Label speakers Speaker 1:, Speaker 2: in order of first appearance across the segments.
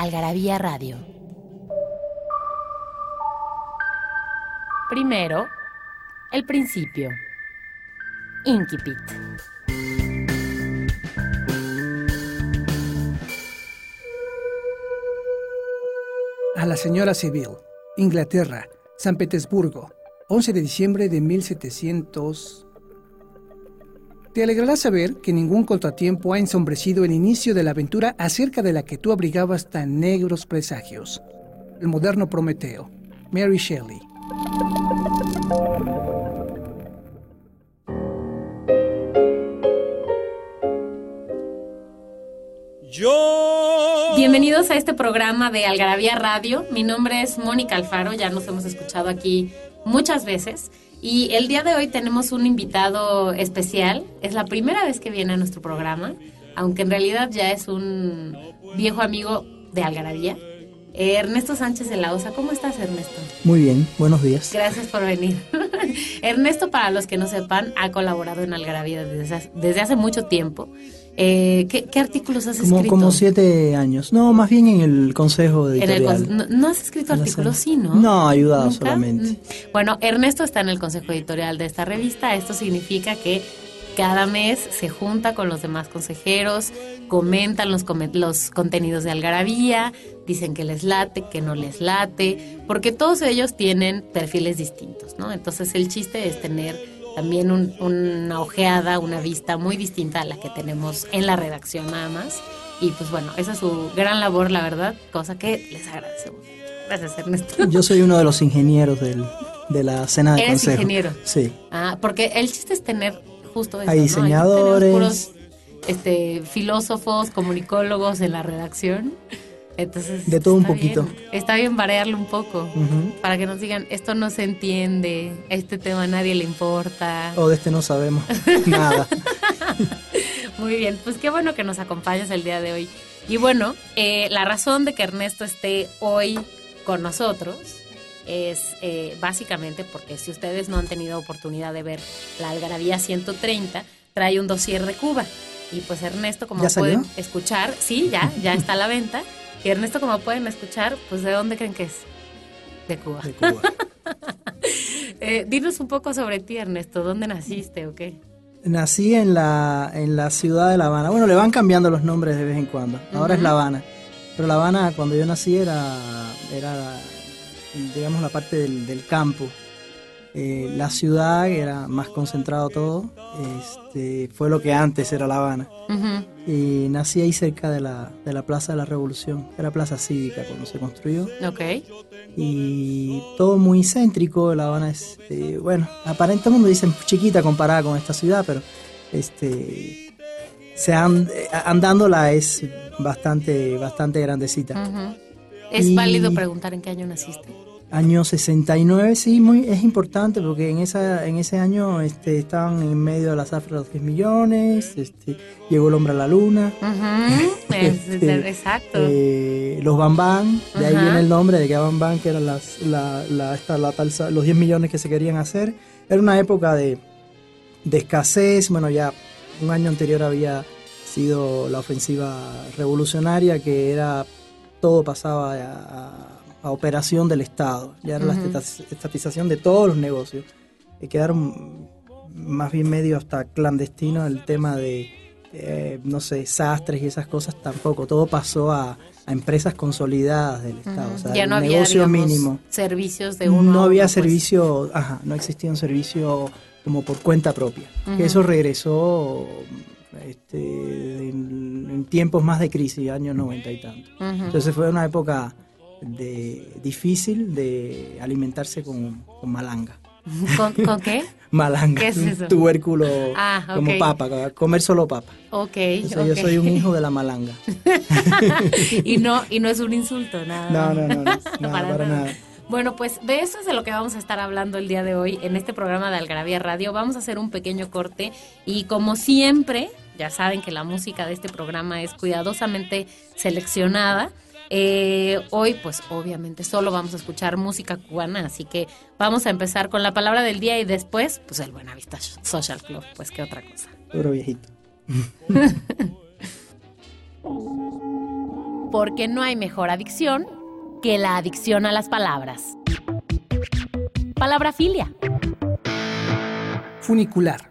Speaker 1: Algarabía Radio. Primero, el principio. Inquipit.
Speaker 2: A la señora Seville, Inglaterra, San Petersburgo, 11 de diciembre de 1700. Te alegrará saber que ningún contratiempo ha ensombrecido el inicio de la aventura acerca de la que tú abrigabas tan negros presagios. El moderno Prometeo, Mary Shelley.
Speaker 1: Bienvenidos a este programa de Algarabía Radio. Mi nombre es Mónica Alfaro, ya nos hemos escuchado aquí muchas veces. Y el día de hoy tenemos un invitado especial. Es la primera vez que viene a nuestro programa, aunque en realidad ya es un viejo amigo de Algarabía. Ernesto Sánchez de la Osa. ¿Cómo estás, Ernesto?
Speaker 2: Muy bien, buenos días.
Speaker 1: Gracias por venir. Ernesto, para los que no sepan, ha colaborado en Algarabía desde, desde hace mucho tiempo. Eh, ¿qué, artículos has
Speaker 2: como,
Speaker 1: escrito?
Speaker 2: Como siete años. No, más bien en el Consejo Editorial.
Speaker 1: no, has escrito artículos, sí, ¿no?
Speaker 2: No, ayudado solamente.
Speaker 1: Mm. Bueno, Ernesto está en el Consejo Editorial de esta revista. Esto significa que cada mes se junta con los demás consejeros, comentan los, los contenidos de Algarabía, dicen que les late, que no les late, porque todos ellos tienen perfiles distintos, ¿no? Entonces el chiste es tener también una ojeada, una vista muy distinta a la que tenemos en la redacción nada más. Y pues bueno, esa es su gran labor, la verdad, cosa que les agradecemos. Gracias, Ernesto.
Speaker 2: Yo soy uno de los ingenieros del, de la cena de
Speaker 1: ¿Eres ingeniero?
Speaker 2: Sí.
Speaker 1: Ah, porque el chiste es tener justo eso,
Speaker 2: Hay diseñadores.
Speaker 1: este, filósofos, comunicólogos en la redacción entonces,
Speaker 2: de todo un poquito.
Speaker 1: está bien variarlo un poco para que nos digan, esto no se entiende, este tema a nadie le importa.
Speaker 2: O de este no sabemos nada.
Speaker 1: Muy bien, pues qué bueno que nos acompañas el día de hoy. Y bueno, eh, la razón de que Ernesto esté hoy con nosotros es eh, básicamente porque si ustedes no han tenido oportunidad de ver la Algarabía 130, trae un dossier de Cuba. Y pues Ernesto, como pueden escuchar, sí, ya, ya está a la venta. Y Ernesto, como pueden escuchar, pues ¿de dónde creen que es? De Cuba.
Speaker 2: De Cuba.
Speaker 1: eh, dinos un poco sobre ti, Ernesto. ¿Dónde naciste o qué?
Speaker 2: Nací en la, en la ciudad de La Habana. Bueno, le van cambiando los nombres de vez en cuando. Ahora es La Habana. Pero La Habana, cuando yo nací, era, era digamos, la parte del, del campo. Eh, la ciudad era más concentrado todo, este, fue lo que antes era La Habana. Y nací ahí cerca de la, de la Plaza de la Revolución, era Plaza Cívica cuando se construyó.
Speaker 1: Ok.
Speaker 2: Y todo muy céntrico, La Habana es, eh, bueno, aparentemente dicen chiquita comparada con esta ciudad, pero este, se eh, andándola es bastante, bastante grandecita.
Speaker 1: ¿Es válido preguntar en qué año naciste?
Speaker 2: Año 69, sí, muy, es importante porque en esa en ese año este, estaban en medio de la zafra los 10 millones, este, llegó el hombre a la luna.
Speaker 1: Este, exacto.
Speaker 2: Eh, los Bambán, de ahí viene el nombre de que Bambán, que eran las, la, la, esta, la los 10 millones que se querían hacer. Era una época de, de escasez, bueno, ya un año anterior había sido la ofensiva revolucionaria, que era todo pasaba a a operación del Estado, ya era la estatización de todos los negocios. Y quedaron más bien medio hasta clandestino el tema de, eh, no sé, sastres y esas cosas tampoco. Todo pasó a, empresas consolidadas del Estado. o sea,
Speaker 1: ya no había
Speaker 2: negocio mínimo.
Speaker 1: servicios de uno.
Speaker 2: No había pues. servicio, ajá, no existía un servicio como por cuenta propia. Eso regresó este, en, tiempos más de crisis, años 90 y tanto. Entonces fue una época de difícil de alimentarse con, malanga.
Speaker 1: ¿Con, qué?
Speaker 2: malanga.
Speaker 1: ¿Qué es eso?
Speaker 2: Un tubérculo
Speaker 1: Ah,
Speaker 2: como papa, comer solo papa.
Speaker 1: Ok,
Speaker 2: Eso, Yo
Speaker 1: ok.
Speaker 2: soy un hijo de la malanga.
Speaker 1: y no y no es un insulto, nada.
Speaker 2: No, no, no, no, nada, para nada.
Speaker 1: Bueno, pues de eso es de lo que vamos a estar hablando el día de hoy en este programa de Algarabía Radio. Vamos a hacer un pequeño corte y como siempre, ya saben que la música de este programa es cuidadosamente seleccionada. Eh, hoy, pues obviamente solo vamos a escuchar música cubana, así que vamos a empezar con la palabra del día y después, pues el Buenavista Social Club, pues qué otra cosa.
Speaker 2: Puro viejito.
Speaker 1: Porque no hay mejor adicción que la adicción a las palabras. Palabra filia.
Speaker 3: Funicular.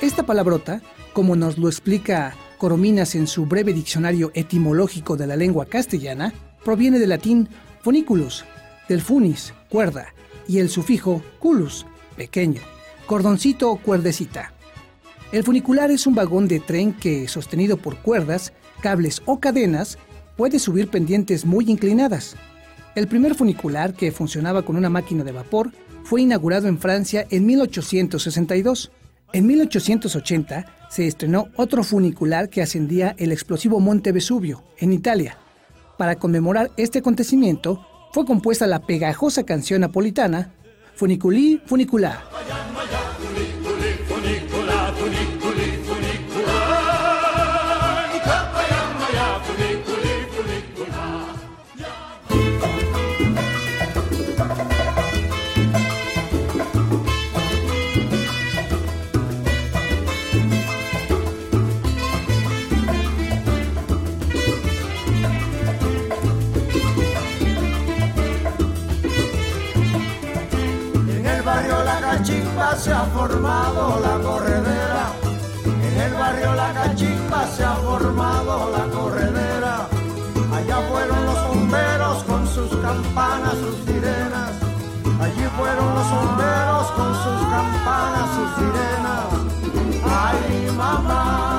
Speaker 3: Esta palabrota, como nos lo explica Corominas en su breve diccionario etimológico de la lengua castellana, proviene del latín funiculus, del funis, cuerda, y el sufijo culus, pequeño, cordoncito o cuerdecita. El funicular es un vagón de tren que, sostenido por cuerdas, cables o cadenas, puede subir pendientes muy inclinadas. El primer funicular, que funcionaba con una máquina de vapor, fue inaugurado en Francia en 1862. En 1880 se estrenó otro funicular que ascendía el explosivo Monte Vesubio, en Italia. Para conmemorar este acontecimiento, fue compuesta la pegajosa canción napolitana Funiculi Funicular.
Speaker 4: Se ha formado la corredera. En el barrio La Cachimba se ha formado la corredera. Allá fueron los bomberos con sus campanas, sus sirenas. Allí fueron los bomberos con sus campanas, sus sirenas. Ay, mamá,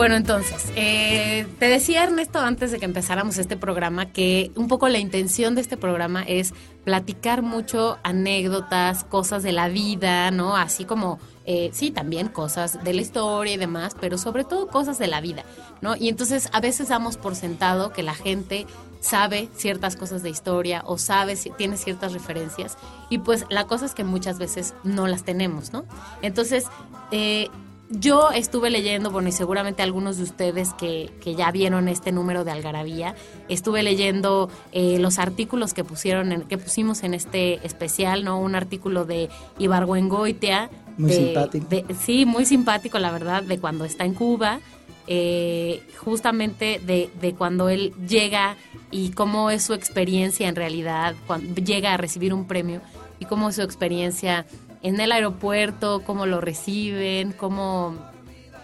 Speaker 1: Bueno, entonces, eh, te decía Ernesto antes de que empezáramos este programa que un poco la intención de este programa es platicar mucho anécdotas, cosas de la vida, ¿no? Así como, eh, sí, también cosas de la historia y demás, pero sobre todo cosas de la vida, ¿no? Y entonces a veces damos por sentado que la gente sabe ciertas cosas de historia o sabe, tiene ciertas referencias y pues la cosa es que muchas veces no las tenemos, ¿no? Entonces, eh, yo estuve leyendo, bueno, y seguramente algunos de ustedes que, que ya vieron este número de Algarabía, estuve leyendo eh, los artículos que pusieron, en- que pusimos en este especial, ¿no? Un artículo de Ibargüengoitia.
Speaker 2: Muy
Speaker 1: de-
Speaker 2: simpático.
Speaker 1: de- sí, muy simpático, la verdad, de cuando está en Cuba, eh, justamente de, de cuando él llega y cómo es su experiencia en realidad, cuando llega a recibir un premio y cómo es su experiencia en el aeropuerto, cómo lo reciben, cómo,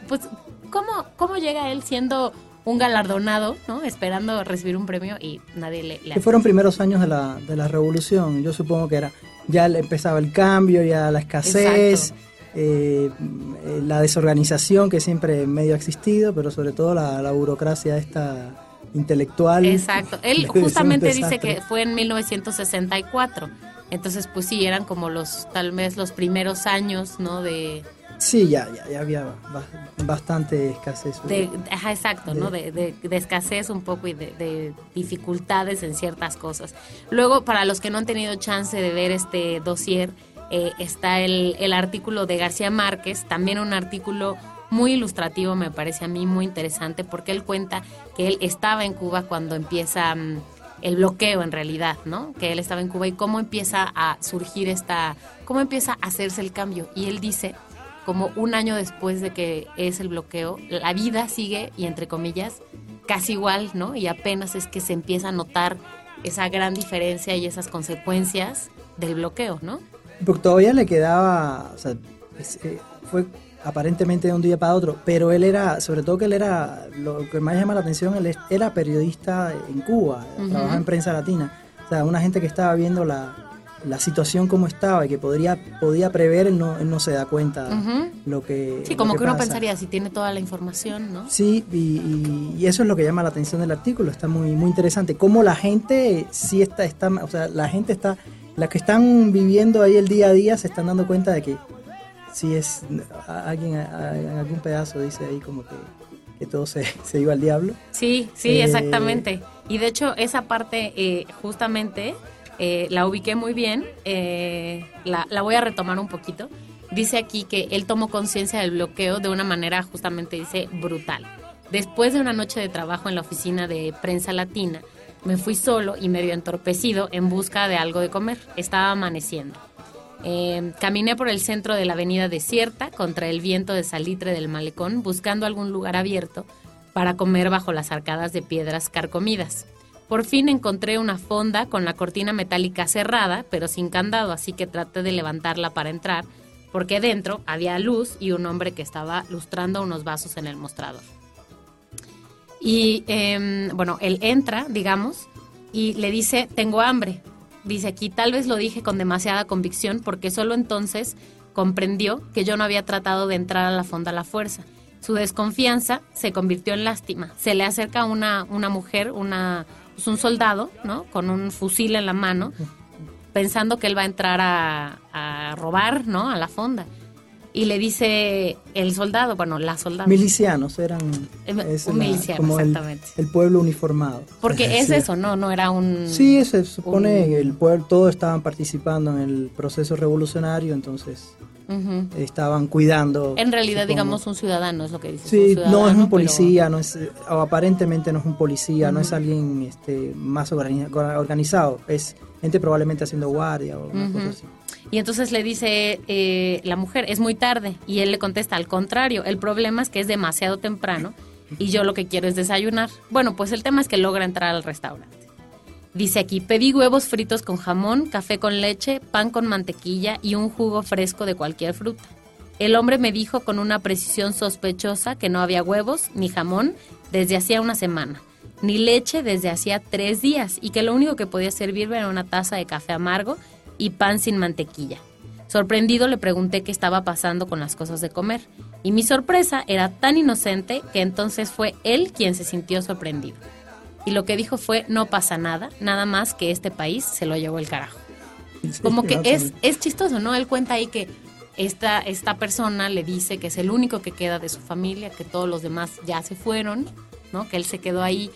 Speaker 1: pues, cómo, cómo llega él siendo un galardonado, ¿no? Esperando recibir un premio y nadie le, le
Speaker 2: fueron primeros años de la, de la revolución. Yo supongo que era ya empezaba el cambio, ya la escasez, eh, eh, la desorganización que siempre medio ha existido, pero sobre todo la, la burocracia esta intelectual.
Speaker 1: Exacto. Él justamente dice que fue en 1964. Entonces, pues sí, eran como los, tal vez los primeros años, ¿no? De,
Speaker 2: Sí, ya, ya, ya había ba- bastante escasez.
Speaker 1: de ajá, exacto, ¿no? De, de- de escasez un poco y de, de dificultades en ciertas cosas. Luego, para los que no han tenido chance de ver este dossier, eh, está el, el artículo de García Márquez, también un artículo muy ilustrativo, me parece a mí muy interesante, porque él cuenta que él estaba en Cuba cuando empieza mm, el bloqueo en realidad, ¿no? Que él estaba en Cuba y cómo empieza a surgir esta, cómo empieza a hacerse el cambio. Y él dice, como un año después de que es el bloqueo, la vida sigue, y entre comillas, casi igual, ¿no? Y apenas es que se empieza a notar esa gran diferencia y esas consecuencias del bloqueo, ¿no?
Speaker 2: Porque todavía le quedaba, o sea, eh, fue aparentemente de un día para otro, pero él era, sobre todo que él era, lo que más llama la atención, él era periodista en Cuba,
Speaker 1: Ujú.
Speaker 2: trabajaba en prensa latina, O sea, una gente que estaba viendo la, la situación como estaba y que podría, podía prever, él no, él no se da cuenta lo que
Speaker 1: Sí, como que, uno
Speaker 2: pasa.
Speaker 1: pensaría si tiene toda la información, ¿no?
Speaker 2: Sí, y, y- y eso es lo que llama la atención del artículo, está muy, muy interesante. Cómo la gente sí está, está, o sea, la gente está, las que están viviendo ahí el día a día se están dando cuenta de que sí es, alguien en algún pedazo dice ahí como que, que todo se, se iba al diablo.
Speaker 1: Sí, sí,
Speaker 2: Eh,
Speaker 1: exactamente. Y de hecho, esa parte eh, justamente eh, la ubiqué muy bien. la, la voy a retomar un poquito. Dice aquí que él tomó conciencia del bloqueo de una manera justamente, dice, brutal. Después de una noche de trabajo en la oficina de prensa latina, me fui solo y medio entorpecido en busca de algo de comer. Estaba amaneciendo. Eh, caminé por el centro de la avenida desierta contra el viento de salitre del malecón buscando algún lugar abierto para comer bajo las arcadas de piedras carcomidas. Por fin encontré una fonda con la cortina metálica cerrada, pero sin candado, así que traté de levantarla para entrar, porque dentro había luz y un hombre que estaba lustrando unos vasos en el mostrador. Y em, bueno, él entra, digamos, y le dice, tengo hambre. Dice aquí, tal vez lo dije con demasiada convicción porque solo entonces comprendió que yo no había tratado de entrar a la fonda a la fuerza. Su desconfianza se convirtió en lástima. Se le acerca una, una mujer, una, pues un soldado, ¿no? Con un fusil en la mano, pensando que él va a entrar a, a robar, ¿no? A la fonda. Y le dice el soldado, bueno, la soldada.
Speaker 2: Milicianos eran
Speaker 1: Eh,
Speaker 2: es
Speaker 1: un
Speaker 2: la-
Speaker 1: miliciano,
Speaker 2: como
Speaker 1: exactamente.
Speaker 2: El, pueblo uniformado.
Speaker 1: Porque es eso, ¿no? No era un...
Speaker 2: Sí, se supone
Speaker 1: un-
Speaker 2: el pueblo, todos estaban participando en el proceso revolucionario, entonces estaban cuidando.
Speaker 1: En realidad,
Speaker 2: supongo.
Speaker 1: digamos, un ciudadano es lo que dice.
Speaker 2: Sí, no es un
Speaker 1: pero-
Speaker 2: policía, no es, o aparentemente no es un policía, no es alguien este, más organi- organizado, es gente probablemente haciendo guardia o cosa así.
Speaker 1: Y entonces le dice eh, la mujer, es muy tarde. Y él le contesta, al contrario, el problema es que es demasiado temprano y yo lo que quiero es desayunar. Bueno, pues el tema es que logra entrar al restaurante. Dice aquí, pedí huevos fritos con jamón, café con leche, pan con mantequilla y un jugo fresco de cualquier fruta. El hombre me dijo con una precisión sospechosa que no había huevos ni jamón desde hacía una semana, ni leche desde hacía tres días y que lo único que podía servirme era una taza de café amargo y pan sin mantequilla. Sorprendido le pregunté qué estaba pasando con las cosas de comer y mi sorpresa era tan inocente que entonces fue él quien se sintió sorprendido. Y lo que dijo fue, no pasa nada, nada más que este país se lo llevó el carajo. Como que es, es chistoso, ¿no? Él cuenta ahí que esta, esta persona le dice que es el único que queda de su familia, que todos los demás ya se fueron, ¿no? Que él se quedó ahí.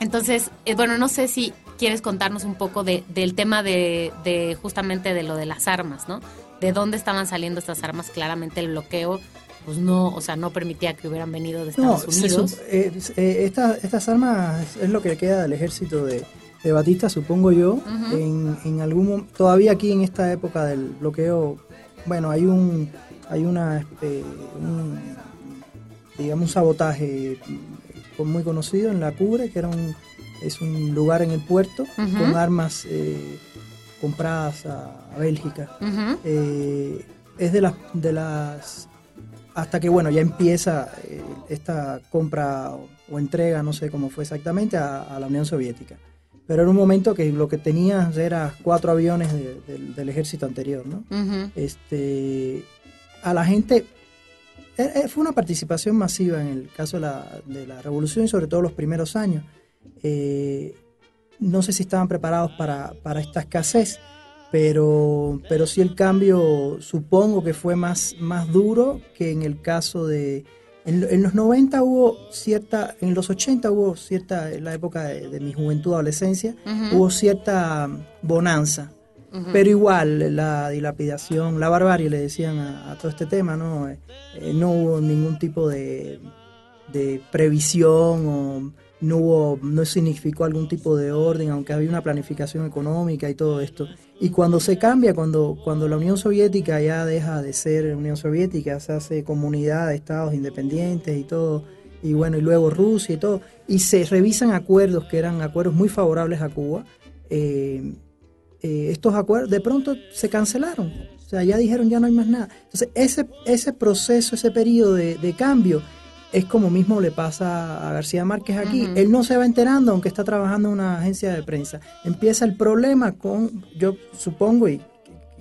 Speaker 1: Entonces, eh, bueno, no sé si quieres contarnos un poco de, del tema de, de justamente de lo de las armas, ¿no? De dónde estaban saliendo estas armas. Claramente el bloqueo, pues no, o sea, no permitía que hubieran venido de Estados Unidos.
Speaker 2: eh, eh, esta- estas armas es lo que queda del ejército de, de Batista, supongo yo. En, en algún todavía aquí en esta época del bloqueo, bueno, hay un hay una este, un, digamos un sabotaje mm, muy conocido en la Cubre, que era un es un lugar en el puerto con armas eh, compradas a, a Bélgica. Eh, es de las de las hasta que bueno ya empieza eh, esta compra o, o entrega no sé cómo fue exactamente a, a la Unión Soviética. Pero era un momento que lo que tenías era cuatro aviones de- del- del ejército anterior no este a la gente fue una participación masiva en el caso de la, de la revolución y sobre todo los primeros años Eh, no sé si estaban preparados para, para esta escasez pero, pero sí el cambio supongo que fue más, más duro que en el caso de... En, en los 90 hubo cierta, en los 80 hubo cierta, en la época de, de mi juventud, adolescencia, hubo cierta bonanza. Pero igual la dilapidación, la barbarie le decían a, a todo este tema, ¿no? Eh, eh, no hubo ningún tipo de, de previsión o no hubo, no significó algún tipo de orden, aunque había una planificación económica y todo esto. Y cuando se cambia, cuando, cuando la Unión Soviética ya deja de ser Unión Soviética, se hace comunidad de estados independientes y todo, y bueno, y luego Rusia y todo, y se revisan acuerdos que eran acuerdos muy favorables a Cuba, eh, eh, estos acuerdos de pronto se cancelaron. O sea, ya dijeron ya no hay más nada. Entonces, ese, ese proceso, ese periodo de, de cambio es como mismo le pasa a García Márquez aquí. Él no se va enterando, aunque está trabajando en una agencia de prensa. Empieza el problema con, yo supongo, y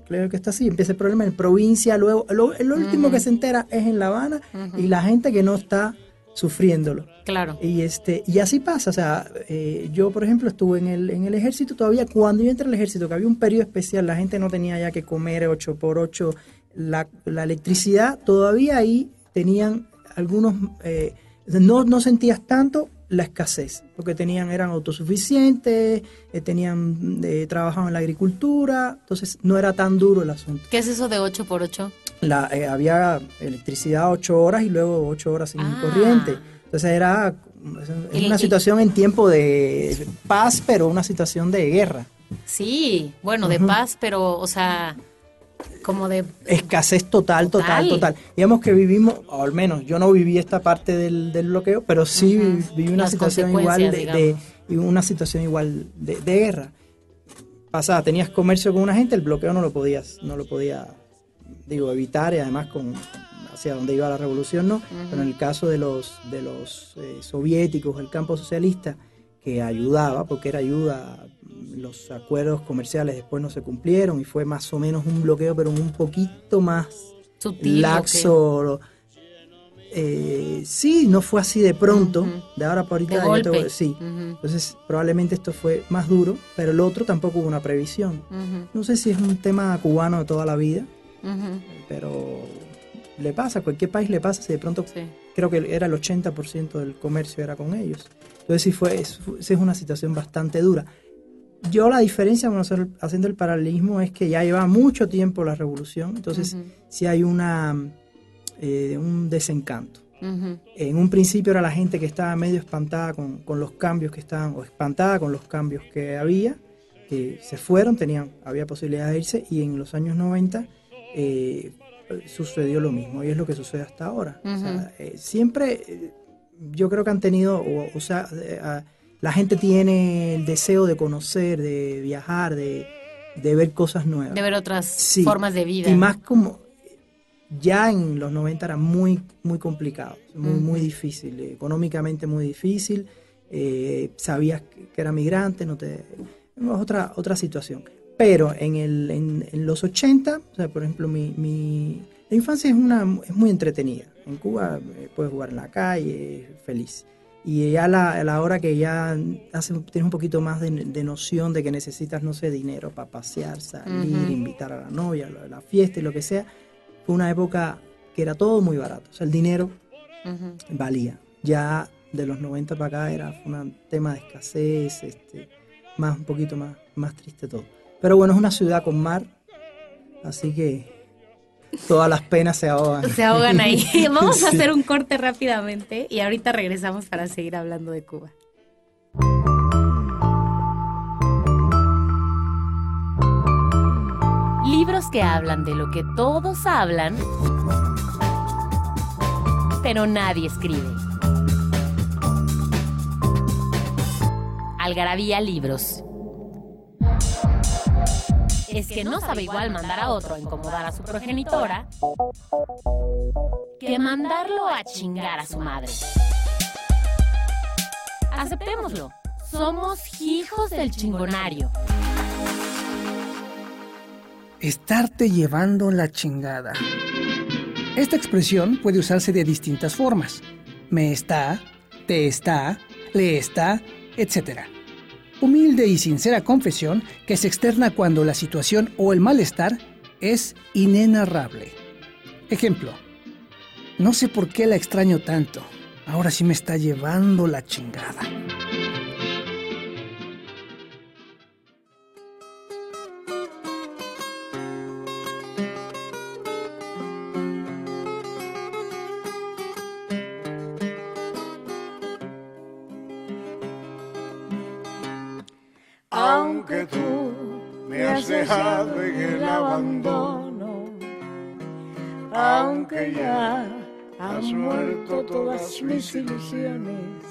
Speaker 2: creo que está así, empieza el problema en provincia, luego, lo, último que se entera es en La Habana y la gente que no está sufriéndolo.
Speaker 1: Claro.
Speaker 2: Y este y así pasa, o sea, eh, yo por ejemplo estuve en el, en el ejército todavía, cuando yo entré al ejército, que había un periodo especial, la gente no tenía ya que comer 8 por 8 la, la electricidad, todavía ahí tenían algunos, eh, no, no sentías tanto la escasez, porque tenían, eran autosuficientes, eh, tenían, eh, trabajaban en la agricultura, entonces no era tan duro el asunto.
Speaker 1: ¿Qué es eso de 8 por 8?
Speaker 2: La, había electricidad 8 horas y luego 8 horas sin ah. corriente. Entonces era una situación en tiempo de paz, pero una situación de guerra.
Speaker 1: Sí, bueno, de paz, pero, o sea, como de
Speaker 2: escasez total, total, total, Digamos que vivimos, o al menos yo no viví esta parte del, bloqueo, pero sí viví una situación igual de, una situación igual de, guerra. Pasada, tenías comercio con una gente, el bloqueo no lo podías, no lo podía, digo, evitar y además con hacia donde iba la revolución no, pero en el caso de los de los eh, soviéticos, el campo socialista que ayudaba, porque era ayuda los acuerdos comerciales después no se cumplieron y fue más o menos un bloqueo, pero un poquito más
Speaker 1: Sutil,
Speaker 2: laxo. Eh, sí, no fue así de pronto, de ahora para ahorita. sí, entonces probablemente esto fue más duro, pero el otro tampoco hubo una previsión. No sé si es un tema cubano de toda la vida, pero le pasa, a cualquier país le pasa, si de pronto creo que era el 80% del comercio era con ellos. Entonces sí fue, es, es una situación bastante dura yo la diferencia haciendo el paralelismo es que ya lleva mucho tiempo la revolución, entonces sí hay una, eh, un desencanto. En un principio era la gente que estaba medio espantada con, los cambios que estaban, o espantada con los cambios que había, que se fueron, tenían, había posibilidad de irse, y en los años 90 eh, sucedió lo mismo, y es lo que sucede hasta ahora. Eh, siempre yo creo que han tenido, o, sea, la gente tiene el deseo de conocer, de viajar, de, ver cosas nuevas.
Speaker 1: De ver otras formas de vida.
Speaker 2: Y más como ya en los 90 era muy, muy complicado, muy, muy difícil, económicamente muy difícil. Eh, sabías que era migrante, no te, otra, otra situación. Pero en, el, en, los 80, o sea, por ejemplo, mi, mi, la infancia es, una, es muy entretenida. En Cuba eh, puedes jugar en la calle, feliz. Y ya a la, la, hora que ya tienes un poquito más de, noción de que necesitas, no sé, dinero para pasear, salir, invitar a la novia, a la fiesta y lo que sea, fue una época que era todo muy barato. O sea, el dinero valía. Ya de los 90 para acá era un tema de escasez, este, más un poquito más, más triste todo. Pero bueno, es una ciudad con mar, así que Todas las penas se ahogan.
Speaker 1: Se ahogan ahí. Vamos a hacer un corte rápidamente y ahorita regresamos para seguir hablando de Cuba. Libros que hablan de lo que todos hablan, pero nadie escribe. Algarabía Libros es que no sabe igual mandar a otro a incomodar a su progenitora que mandarlo a chingar a su madre. Aceptémoslo, somos hijos del chingonario.
Speaker 3: Estarte llevando la chingada. Esta expresión puede usarse de distintas formas. Me está, te está, le está, etc humilde y sincera confesión que se externa cuando la situación o el malestar es inenarrable. Ejemplo, no sé por qué la extraño tanto, ahora sí me está llevando la chingada.
Speaker 4: Ilusiones.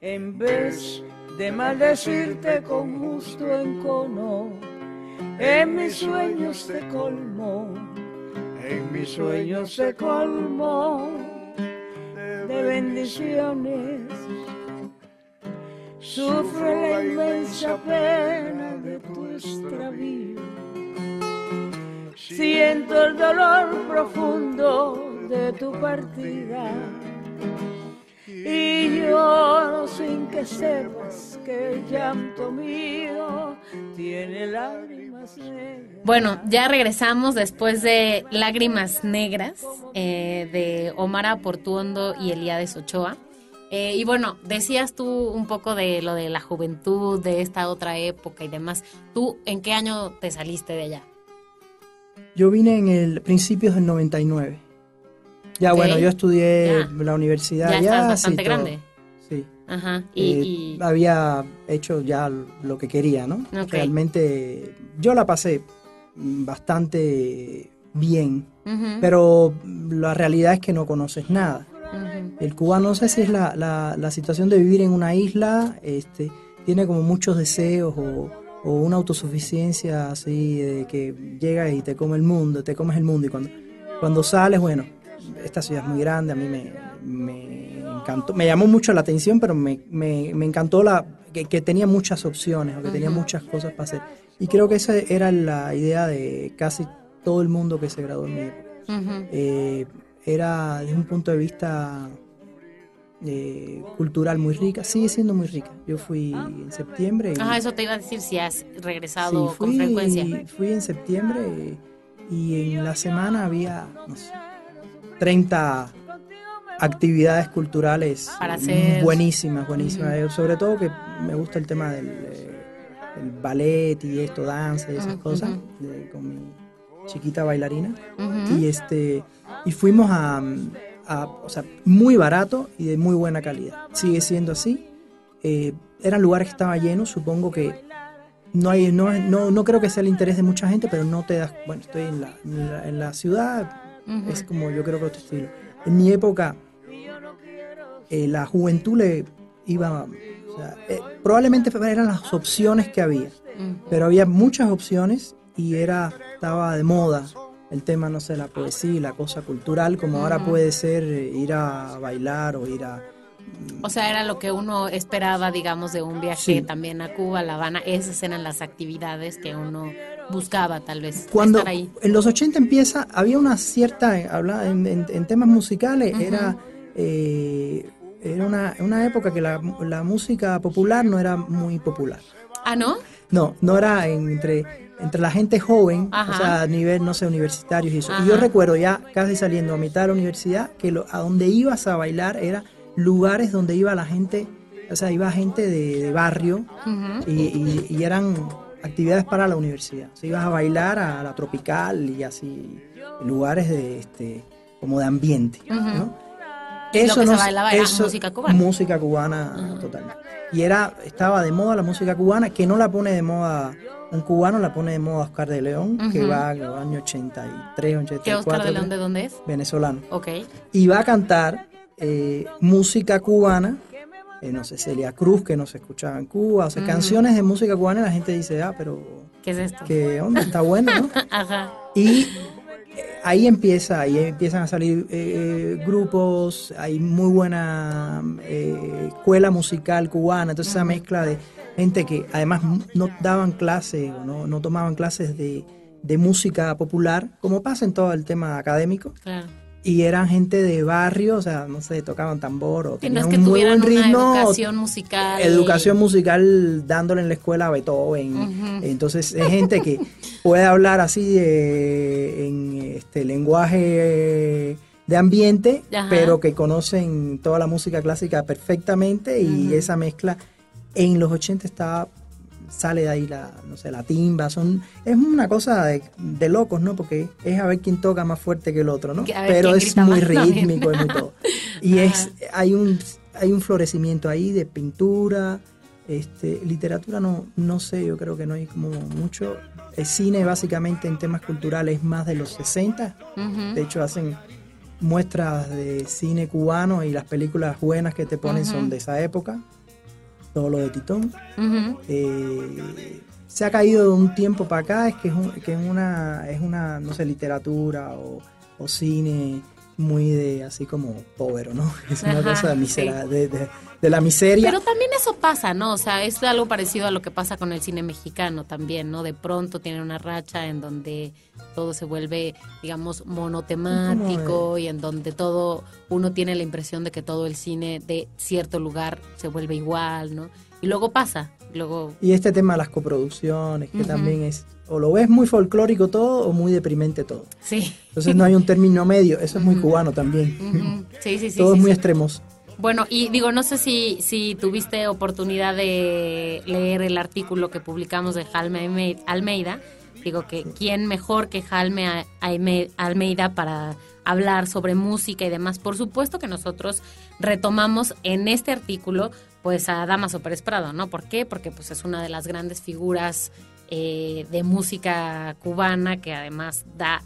Speaker 4: En vez de maldecirte con justo encono, en mis sueños te colmo, en mis sueños se colmo.
Speaker 5: de bendiciones. Sufre la inmensa pena de tu extravío. Siento el dolor profundo de tu partida y lloro sin que sepas que el llanto mío tiene lágrimas negras.
Speaker 1: Bueno, ya regresamos después de Lágrimas Negras eh, de Omar Portuondo y Elías Ochoa. Eh, y bueno, decías tú un poco de lo de la juventud, de esta otra época y demás. ¿Tú en qué año te saliste de allá?
Speaker 2: Yo vine en el principios del 99. Ya, bueno, yo estudié la universidad.
Speaker 1: Ya, estás bastante grande.
Speaker 2: Sí.
Speaker 1: Ajá.
Speaker 2: Eh, y, Había hecho ya lo que quería, ¿no? Realmente yo la pasé bastante bien, pero la realidad es que no conoces nada. El cubano, no sé si es la, la, situación de vivir en una isla, este, tiene como muchos deseos o, o una autosuficiencia así de que llegas y te come el mundo, te comes el mundo y cuando, cuando sales, bueno, esta ciudad es muy grande, a mí me, encantó, me llamó mucho la atención, pero me, encantó la, que, tenía muchas opciones, o que tenía muchas cosas para hacer. Y creo que esa era la idea de casi todo el mundo que se graduó en mi época. Eh, era desde un punto de vista eh, cultural muy rica, sigue siendo muy rica. Yo fui en septiembre.
Speaker 1: ah, eso te iba a decir si has regresado con frecuencia.
Speaker 2: Fui en septiembre y en la semana había, no sé, 30 actividades culturales buenísimas, buenísimas. Sobre todo que me gusta el tema del eh, ballet y esto, danza y esas cosas, con mi chiquita bailarina. Y este y fuimos a, o sea, muy barato y de muy buena calidad. Sigue siendo así. Eh, eran lugares que estaban llenos, supongo que no hay no, no, creo que sea el interés de mucha gente, pero no te das, bueno, estoy en la, en la ciudad, es como yo creo que otro estilo. En mi época, eh, la juventud le iba. Eh, probablemente eran las opciones que había, pero había muchas opciones y era estaba de moda el tema, no sé, la poesía, la cosa cultural, como ahora puede ser eh, ir a bailar o ir a
Speaker 1: o sea, era lo que uno esperaba, digamos, de un viaje también a Cuba, La Habana. Esas eran las actividades que uno buscaba, tal vez.
Speaker 2: Cuando estar ahí. en los 80 empieza, había una cierta, habla, en, en, temas musicales, era, eh, era una, una, época que la, la, música popular no era muy popular.
Speaker 1: ¿Ah, no?
Speaker 2: No, no era entre, entre la gente joven, o sea, a nivel, no sé, universitarios y eso. Y yo recuerdo ya casi saliendo a mitad de la universidad que lo, a donde ibas a bailar era lugares donde iba la gente, o sea, iba gente de, barrio y, eran actividades para la universidad. Sea, ibas a bailar a la tropical y así, lugares de este como de ambiente, ¿no?
Speaker 1: Eso no, eso, música cubana.
Speaker 2: Música cubana total. Y era, estaba de moda la música cubana, que no la pone de moda un cubano, la pone de moda Oscar de León, que va al año 83, 84. ¿Qué
Speaker 1: Oscar de León de dónde es?
Speaker 2: Venezolano.
Speaker 1: Ok.
Speaker 2: Y va a cantar eh, música cubana, eh, no sé, Celia Cruz, que no se escuchaba en Cuba, o sea, canciones de música cubana y la gente dice, ah, pero...
Speaker 1: ¿Qué es esto?
Speaker 2: ¿Qué onda? Está bueno, ¿no?
Speaker 1: Ajá.
Speaker 2: Y eh, ahí empieza, ahí empiezan a salir grupos, hay muy buena escuela musical cubana, entonces esa mezcla de gente que además no daban clases o no, no tomaban clases de, de, música popular, como pasa en todo el tema académico.
Speaker 1: Claro
Speaker 2: y eran gente de barrio, o sea, no sé, tocaban tambor o
Speaker 1: tenían un muy buen ritmo. educación musical.
Speaker 2: Educación musical dándole en la escuela a Beethoven. Entonces, es gente que puede hablar así de, en este lenguaje de ambiente, pero que conocen toda la música clásica perfectamente y esa mezcla en los 80 estaba sale de ahí la, no sé, la timba, son, es una cosa de, locos, ¿no? Porque es a ver quién toca más fuerte que el otro, ¿no? Pero es muy rítmico, es muy todo. Y es, hay un, hay un florecimiento ahí de pintura, este, literatura no, no sé, yo creo que no hay como mucho. El cine básicamente en temas culturales más de los 60, de hecho hacen muestras de cine cubano y las películas buenas que te ponen son de esa época todo lo de Titón. Eh, se ha caído de un tiempo para acá, es que es, que es una, es una, no sé, literatura o, cine muy de así como pobre, ¿no? Es una cosa de, misera, de, de, la miseria.
Speaker 1: Pero también eso pasa, ¿no? O sea, es algo parecido a lo que pasa con el cine mexicano también, ¿no? De pronto tiene una racha en donde todo se vuelve, digamos, monotemático y en donde todo, uno tiene la impresión de que todo el cine de cierto lugar se vuelve igual, ¿no? Y luego pasa, luego...
Speaker 2: Y este tema de las coproducciones, que también es o lo ves muy folclórico todo o muy deprimente todo.
Speaker 1: Sí.
Speaker 2: Entonces no hay un término medio, eso es muy cubano también.
Speaker 1: Sí, sí, sí.
Speaker 2: Todo
Speaker 1: es
Speaker 2: muy extremos.
Speaker 1: Bueno, y digo, no sé si, si tuviste oportunidad de leer el artículo que publicamos de Jalme Almeida. Digo que quién mejor que Jalme Almeida para hablar sobre música y demás. Por supuesto que nosotros retomamos en este artículo pues a Damaso Pérez Prado, ¿no? ¿Por qué? Porque pues es una de las grandes figuras eh, de música cubana que además da,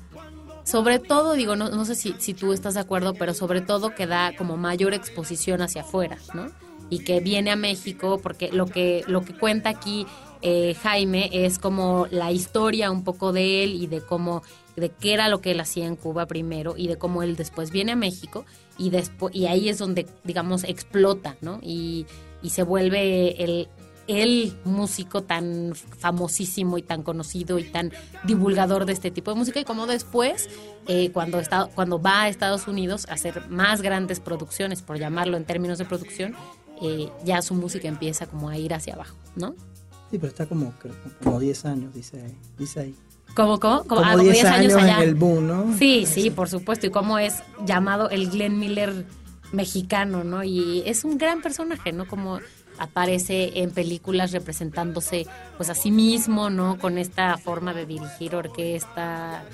Speaker 1: sobre todo, digo, no, sé si, si, tú estás de acuerdo, pero sobre todo que da como mayor exposición hacia afuera, ¿no? Y que viene a México, porque lo que, lo que cuenta aquí eh, Jaime es como la historia un poco de él y de cómo de qué era lo que él hacía en Cuba primero y de cómo él después viene a México y después y ahí es donde digamos explota no y, y se vuelve el, el músico tan famosísimo y tan conocido y tan divulgador de este tipo de música y como después eh, cuando está cuando va a Estados Unidos a hacer más grandes producciones por llamarlo en términos de producción eh, ya su música empieza como a ir hacia abajo no
Speaker 2: sí pero está como como 10 años dice dice ahí
Speaker 1: como, como, como,
Speaker 2: como 10 ah, años, allá. en el boom, ¿no?
Speaker 1: Sí, sí, por supuesto. Y cómo es llamado el Glenn Miller mexicano, ¿no? Y es un gran personaje, ¿no? Como aparece en películas representándose pues a sí mismo, ¿no? Con esta forma de dirigir orquesta,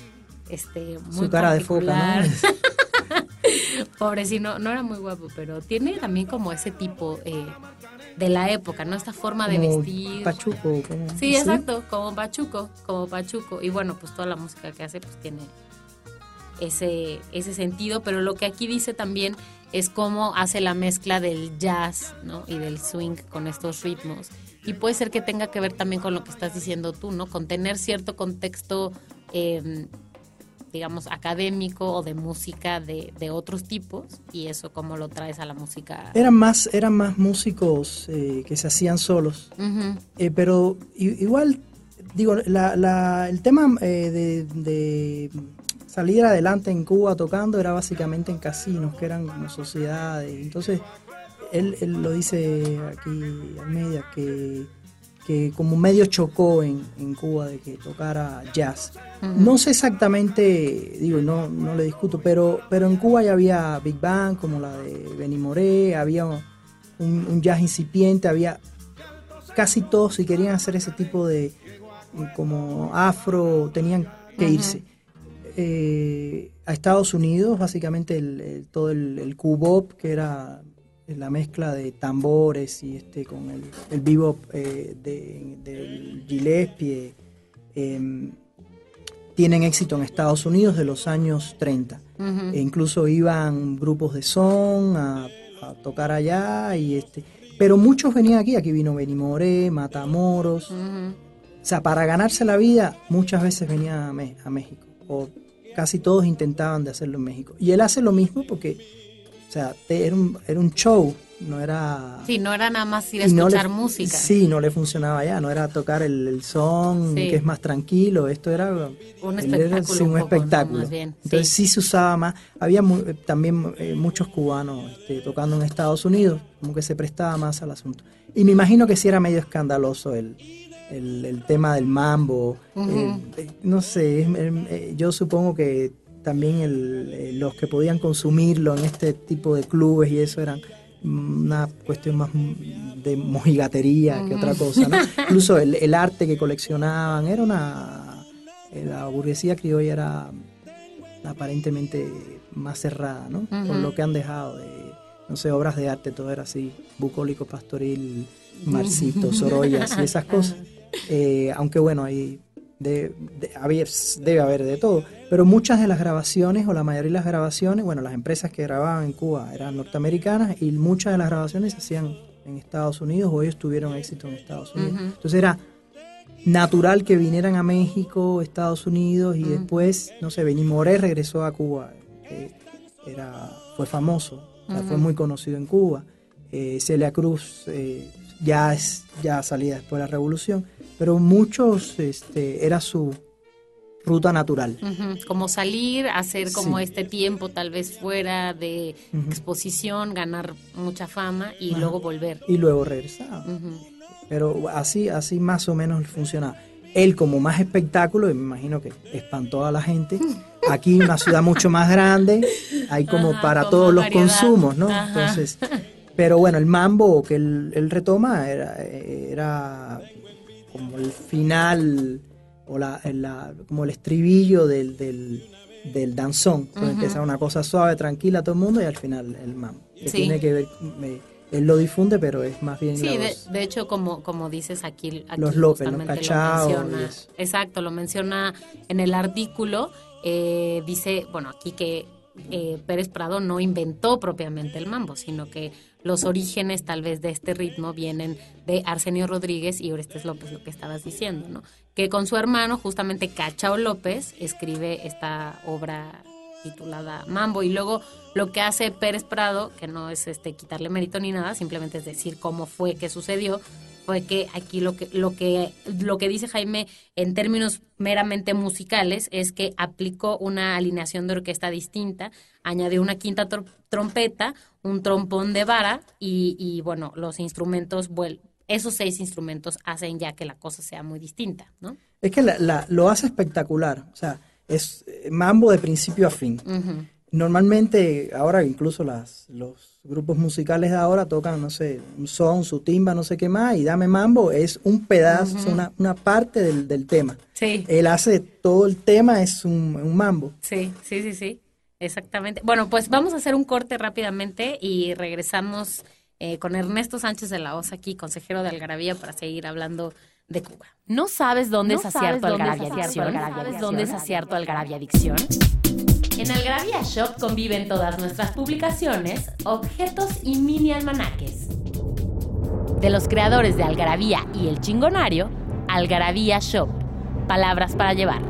Speaker 1: este, muy
Speaker 2: Su cara de foca, ¿no?
Speaker 1: Pobre, sí, no, no era muy guapo, pero tiene también como ese tipo eh, de la época, ¿no? Esta forma de vestir.
Speaker 2: Pachuco.
Speaker 1: sí, exacto, como Pachuco, como Pachuco. Y bueno, pues toda la música que hace pues tiene ese, ese sentido, pero lo que aquí dice también es cómo hace la mezcla del jazz ¿no? y del swing con estos ritmos. Y puede ser que tenga que ver también con lo que estás diciendo tú, ¿no? Con tener cierto contexto, eh, digamos, académico o de música de, de, otros tipos y eso cómo lo traes a la música.
Speaker 2: Eran más, eran más músicos eh, que se hacían solos, eh, pero igual, digo, la, la, el tema eh, de salir adelante en Cuba tocando era básicamente en casinos, que eran como sociedades. Entonces, él, él lo dice aquí Almeida, que, que como medio chocó en, en, Cuba de que tocara jazz. No sé exactamente, digo, no, no le discuto, pero, pero en Cuba ya había Big Bang, como la de Benny Moré, había un, un jazz incipiente, había casi todos, si querían hacer ese tipo de como afro, tenían que irse. Eh, a Estados Unidos, básicamente el, todo el, el cubop, que era la mezcla de tambores y este con el, el bebop eh, de, del Gillespie, em, tienen éxito en Estados Unidos de los años 30. e incluso iban grupos de son a, tocar allá, y este, pero muchos venían aquí, aquí vino Benimoré, Matamoros. O sea, para ganarse la vida muchas veces venía a, a México o casi todos intentaban de hacerlo en México. Y él hace lo mismo porque, o sea, era un, era un show, no era...
Speaker 1: Sí, no era nada más ir a escuchar música.
Speaker 2: Sí, no le funcionaba ya, no era tocar el, son, que es más tranquilo, esto era
Speaker 1: un espectáculo.
Speaker 2: un, espectáculo. Entonces sí. se usaba más. Había también eh, muchos cubanos este, tocando en Estados Unidos, como que se prestaba más al asunto. Y me imagino que sí era medio escandaloso el el, tema del mambo. Eh, eh, no sé, eh, yo supongo que también los que podían consumirlo en este tipo de clubes y eso eran una cuestión más de mojigatería que otra cosa. Incluso el, arte que coleccionaban era una... La burguesía criolla era aparentemente más cerrada, ¿no? Por lo que han dejado de, no sé, obras de arte, todo era así, bucólico, pastoril, marcito, soroyas y esas cosas. Eh, aunque bueno, ahí de, debe haber de todo. Pero muchas de las grabaciones, o la mayoría de las grabaciones, bueno, las empresas que grababan en Cuba eran norteamericanas y muchas de las grabaciones se hacían en Estados Unidos o ellos tuvieron éxito en Estados Unidos. Entonces era natural que vinieran a México, Estados Unidos y después, no sé, Benny Moré regresó a Cuba. Eh, era, fue famoso, fue muy conocido en Cuba. Eh, Celia Cruz eh, ya, es, ya salía después de la revolución, pero muchos este, era su ruta natural.
Speaker 1: Como salir, hacer como este tiempo tal vez fuera de exposición, ganar mucha fama y luego volver.
Speaker 2: Y luego regresar. Pero así, así más o menos funcionaba. Él como más espectáculo, y me imagino que espantó a la gente. Aquí una ciudad mucho más grande, hay como para todos los consumos, ¿no? Entonces, pero bueno, el mambo que él, retoma era, era como el final o la, como el estribillo del, del, danzón. Empieza una cosa suave, tranquila todo el mundo y al final el mambo. Que tiene que ver, él lo difunde, pero es más bien.
Speaker 1: Sí, de, hecho, como, como dices aquí.
Speaker 2: los López, los cachaos.
Speaker 1: Exacto, lo menciona en el artículo. Eh, dice, bueno, aquí que eh, Pérez Prado no inventó propiamente el mambo, sino que los orígenes tal vez de este ritmo vienen de Arsenio Rodríguez y Orestes López, lo que estabas diciendo, ¿no? Que con su hermano, justamente Cachao López, escribe esta obra titulada Mambo y luego lo que hace Pérez Prado, que no es este quitarle mérito ni nada, simplemente es decir cómo fue que sucedió, fue que aquí lo que, lo que, lo que dice Jaime en términos meramente musicales es que aplicó una alineación de orquesta distinta, añadió una quinta trompeta, un trompón de vara y, bueno, los instrumentos, esos seis instrumentos hacen ya que la cosa sea muy distinta, ¿no?
Speaker 2: Es que lo hace espectacular, o sea, es mambo de principio a fin. Normalmente, ahora incluso las, los grupos musicales de ahora tocan, no sé, un son, su timba, no sé qué más, y Dame Mambo es un pedazo, una, una, parte del, del, tema.
Speaker 1: Sí.
Speaker 2: Él hace todo el tema, es un, un, mambo.
Speaker 1: Sí, sí, sí, sí, exactamente. Bueno, pues vamos a hacer un corte rápidamente y regresamos eh, con Ernesto Sánchez de la OSA aquí, consejero de Algarabía, para seguir hablando de Cuba. ¿No sabes dónde es acierto Algarabía Adicción? ¿Sabes dónde es acierto Algarabía Adicción? En Algarabía Shop conviven todas nuestras publicaciones, objetos y mini almanaques. De los creadores de Algarabía y El Chingonario, Algarabía Shop. Palabras para llevar.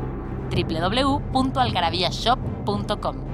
Speaker 1: www.algarabíashop.com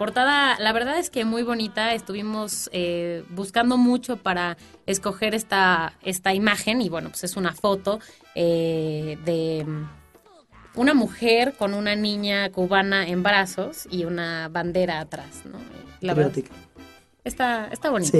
Speaker 1: portada, la verdad es que muy bonita. Estuvimos eh, buscando mucho para escoger esta, esta imagen y bueno, pues es una foto eh, de una mujer con una niña cubana en brazos y una bandera atrás, ¿no?
Speaker 2: La
Speaker 1: Está, está bonita.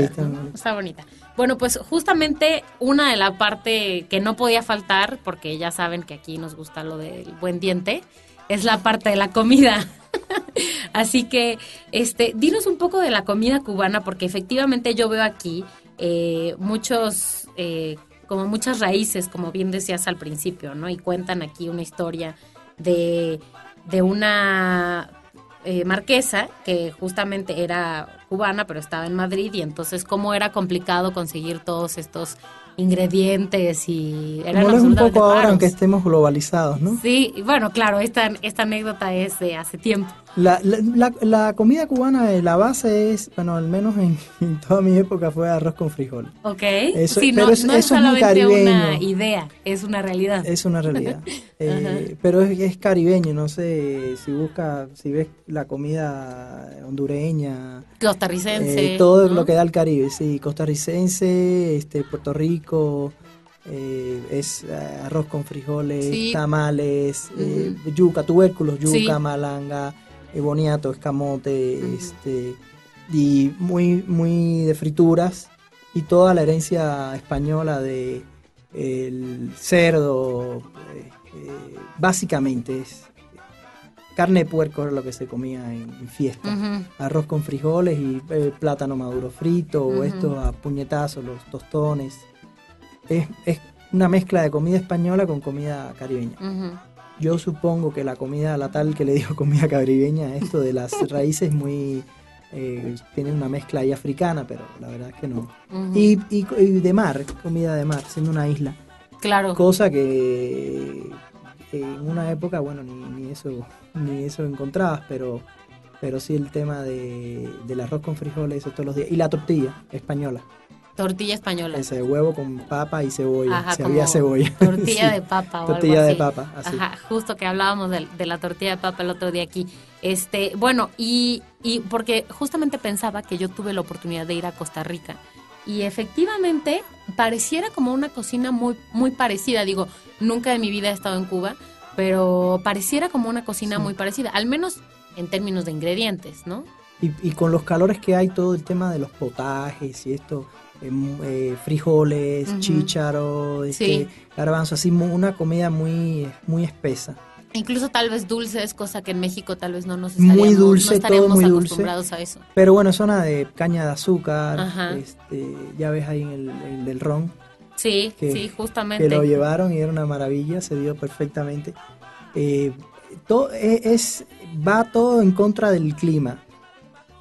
Speaker 1: está, bonita. Bueno, pues justamente una de la parte que no podía faltar, porque ya saben que aquí nos gusta lo del buen diente, es la parte de la comida. Así que, este, dinos un poco de la comida cubana, porque efectivamente yo veo aquí eh, muchos, eh, como muchas raíces, como bien decías al principio, ¿no? Y cuentan aquí una historia de, de una eh, marquesa que justamente era cubana, pero estaba en Madrid y entonces cómo era complicado conseguir todos estos ingredientes y
Speaker 2: era un poco ahora aunque estemos globalizados, ¿no?
Speaker 1: Sí, bueno, claro, esta, esta anécdota es de hace tiempo.
Speaker 2: La, la, la, comida cubana, la base es, bueno, al menos en, toda mi época fue arroz con frijol.
Speaker 1: Ok, eso, pero no, es, no es una idea, es una realidad.
Speaker 2: Es una realidad. eh, pero es, es, caribeño, no sé si busca, si ves la comida hondureña.
Speaker 1: Costarricense.
Speaker 2: Eh, todo lo que da el Caribe, sí, costarricense, este, Puerto Rico. Eh, es eh, arroz con frijoles, tamales, yuca, tubérculos, yuca, malanga, boniato, escamote, este, y muy, muy de frituras, y toda la herencia española de el cerdo, básicamente es carne de puerco era lo que se comía en, fiesta. Arroz con frijoles y plátano maduro frito, o esto a puñetazos, los tostones. Es, una mezcla de comida española con comida caribeña. Yo supongo que la comida, la tal que le digo comida caribeña, esto de las raíces muy... Eh, tiene una mezcla ahí africana, pero la verdad es que no. y, y, de mar, comida de mar, siendo una isla.
Speaker 1: Claro.
Speaker 2: Cosa que en una época, bueno, ni, eso ni eso encontrabas, pero pero sí el tema de, del arroz con frijoles eso todos los días y la tortilla española
Speaker 1: Tortilla española.
Speaker 2: Ese huevo con papa y cebolla. Ajá, si había cebolla.
Speaker 1: Tortilla de papa.
Speaker 2: O tortilla de papa. Así.
Speaker 1: Ajá, justo que hablábamos de, la tortilla de papa el otro día aquí. Este, bueno, y, y porque justamente pensaba que yo tuve la oportunidad de ir a Costa Rica. Y efectivamente pareciera como una cocina muy, muy parecida. Digo, nunca en mi vida he estado en Cuba, pero pareciera como una cocina muy parecida, al menos en términos de ingredientes, ¿no?
Speaker 2: Y, y, con los calores que hay, todo el tema de los potajes y esto, eh, frijoles, chícharo, este, garbanzo, así una comida muy, muy espesa.
Speaker 1: Incluso tal vez dulces, cosa que en México tal vez no nos
Speaker 2: muy dulce,
Speaker 1: todo
Speaker 2: muy
Speaker 1: acostumbrados
Speaker 2: dulce,
Speaker 1: a eso.
Speaker 2: Pero bueno, zona de caña de azúcar, este, ya ves ahí en el, del ron.
Speaker 1: Sí, sí, justamente.
Speaker 2: Que lo llevaron y era una maravilla, se dio perfectamente. Eh, todo e, es, va todo en contra del clima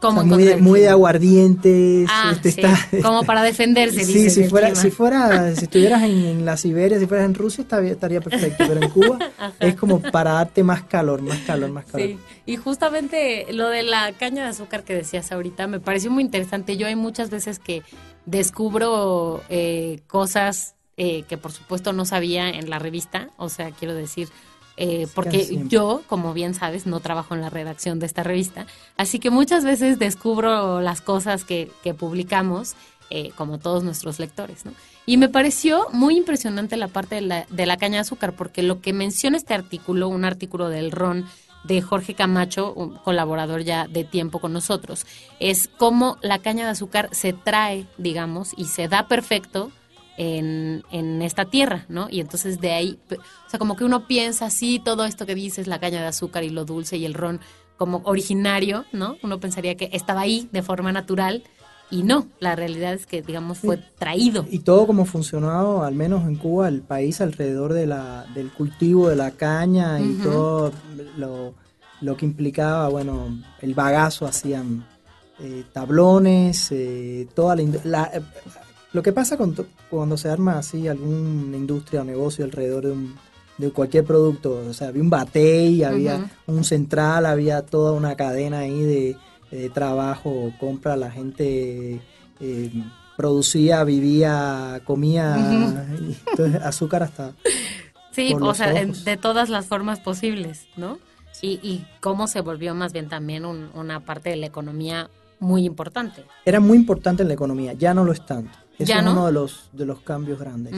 Speaker 2: muy, de, muy de aguardientes.
Speaker 1: Ah, este, como para defenderse.
Speaker 2: sí, si fuera, si fuera, si estuvieras en, la Siberia, si fueras en Rusia, estaría, estaría perfecto, pero en Cuba es como para darte más calor, más calor, más calor. Sí,
Speaker 1: y justamente lo de la caña de azúcar que decías ahorita me pareció muy interesante. Yo hay muchas veces que descubro eh, cosas eh, que por supuesto no sabía en la revista, o sea, quiero decir eh, porque yo, como bien sabes, no trabajo en la redacción de esta revista, así que muchas veces descubro las cosas que, publicamos, eh, como todos nuestros lectores, ¿no? Y me pareció muy impresionante la parte de la, de la caña de azúcar, porque lo que menciona este artículo, un artículo del RON, de Jorge Camacho, un colaborador ya de tiempo con nosotros, es cómo la caña de azúcar se trae, digamos, y se da perfecto en, en, esta tierra, ¿no? Y entonces de ahí, o sea, como que uno piensa así, todo esto que dices, la caña de azúcar y lo dulce y el ron como originario, ¿no? Uno pensaría que estaba ahí de forma natural y no, la realidad es que, digamos, fue traído.
Speaker 2: Y todo como funcionado, al menos en Cuba, el país alrededor de la, del cultivo de la caña y todo lo, lo, que implicaba, bueno, el bagazo, hacían eh, tablones, eh, toda la, la lo que pasa con cuando se arma así alguna industria o negocio alrededor de, un, de cualquier producto, o sea, había un batey, había un central, había toda una cadena ahí de, trabajo, compra, la gente eh, producía, vivía, comía, entonces azúcar hasta...
Speaker 1: Sí, o sea, de todas las formas posibles, ¿no? Y, y, cómo se volvió más bien también una parte de la economía muy importante.
Speaker 2: Era muy importante en la economía, ya no lo es tanto. Eso es uno de los, de los cambios grandes.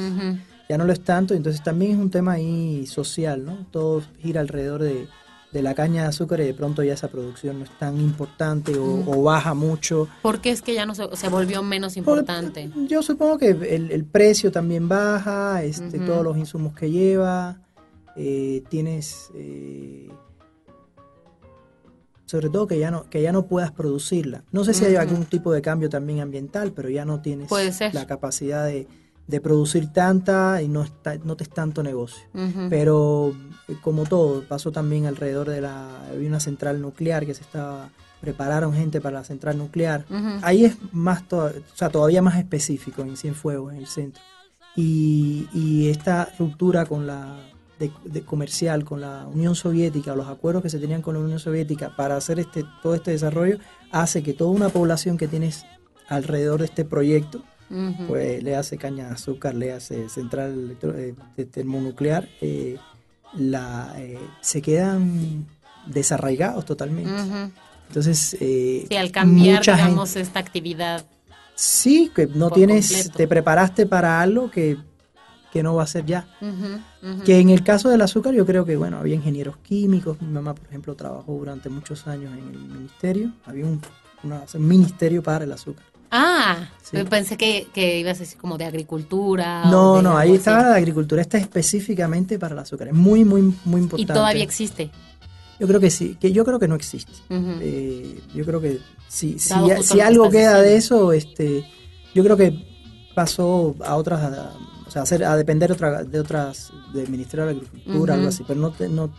Speaker 2: Ya no lo es tanto, entonces también es un tema ahí social, ¿no? Todo gira alrededor de, la caña de azúcar y de pronto ya esa producción no es tan importante o, baja mucho.
Speaker 1: ¿Por qué es que ya no se, se volvió menos importante?
Speaker 2: yo supongo que el, precio también baja, este, todos los insumos que lleva, eh, tienes... Eh, sobre todo que ya no que ya no puedas producirla. No sé si hay algún tipo de cambio también ambiental, pero ya no tienes la capacidad de, producir tanta y no está, no te es tanto negocio. Pero eh, como todo, pasó también alrededor de la había una central nuclear que se estaba prepararon gente para la central nuclear. Ahí es más o sea, todavía más específico en Cienfuegos, en el centro. Y, y esta ruptura con la de, comercial con la Unión Soviética, los acuerdos que se tenían con la Unión Soviética para hacer este, todo este desarrollo, hace que toda una población que tienes alrededor de este proyecto, pues le hace caña de azúcar, le hace central eh, termonuclear, eh, la, eh, se quedan desarraigados totalmente. Entonces,
Speaker 1: sí, al cambiar, digamos, esta actividad.
Speaker 2: Sí, que no tienes, te preparaste para algo que que no va a ser ya. Que en el caso del azúcar yo creo que, bueno, había ingenieros químicos, mi mamá, por ejemplo, trabajó durante muchos años en el ministerio, había un, ministerio para el azúcar.
Speaker 1: Ah, pensé que, que ibas a decir como de agricultura.
Speaker 2: No, no, ahí estaba la agricultura, esta es específicamente para el azúcar, es muy, muy, muy importante.
Speaker 1: ¿Y todavía existe?
Speaker 2: Yo creo que sí, que yo creo que no existe. Eh, yo creo que si, si, si algo queda de eso, este, yo creo que pasó a otras o sea, hacer, a depender otra, de otras, del Ministerio de Agricultura, algo así, pero no, no,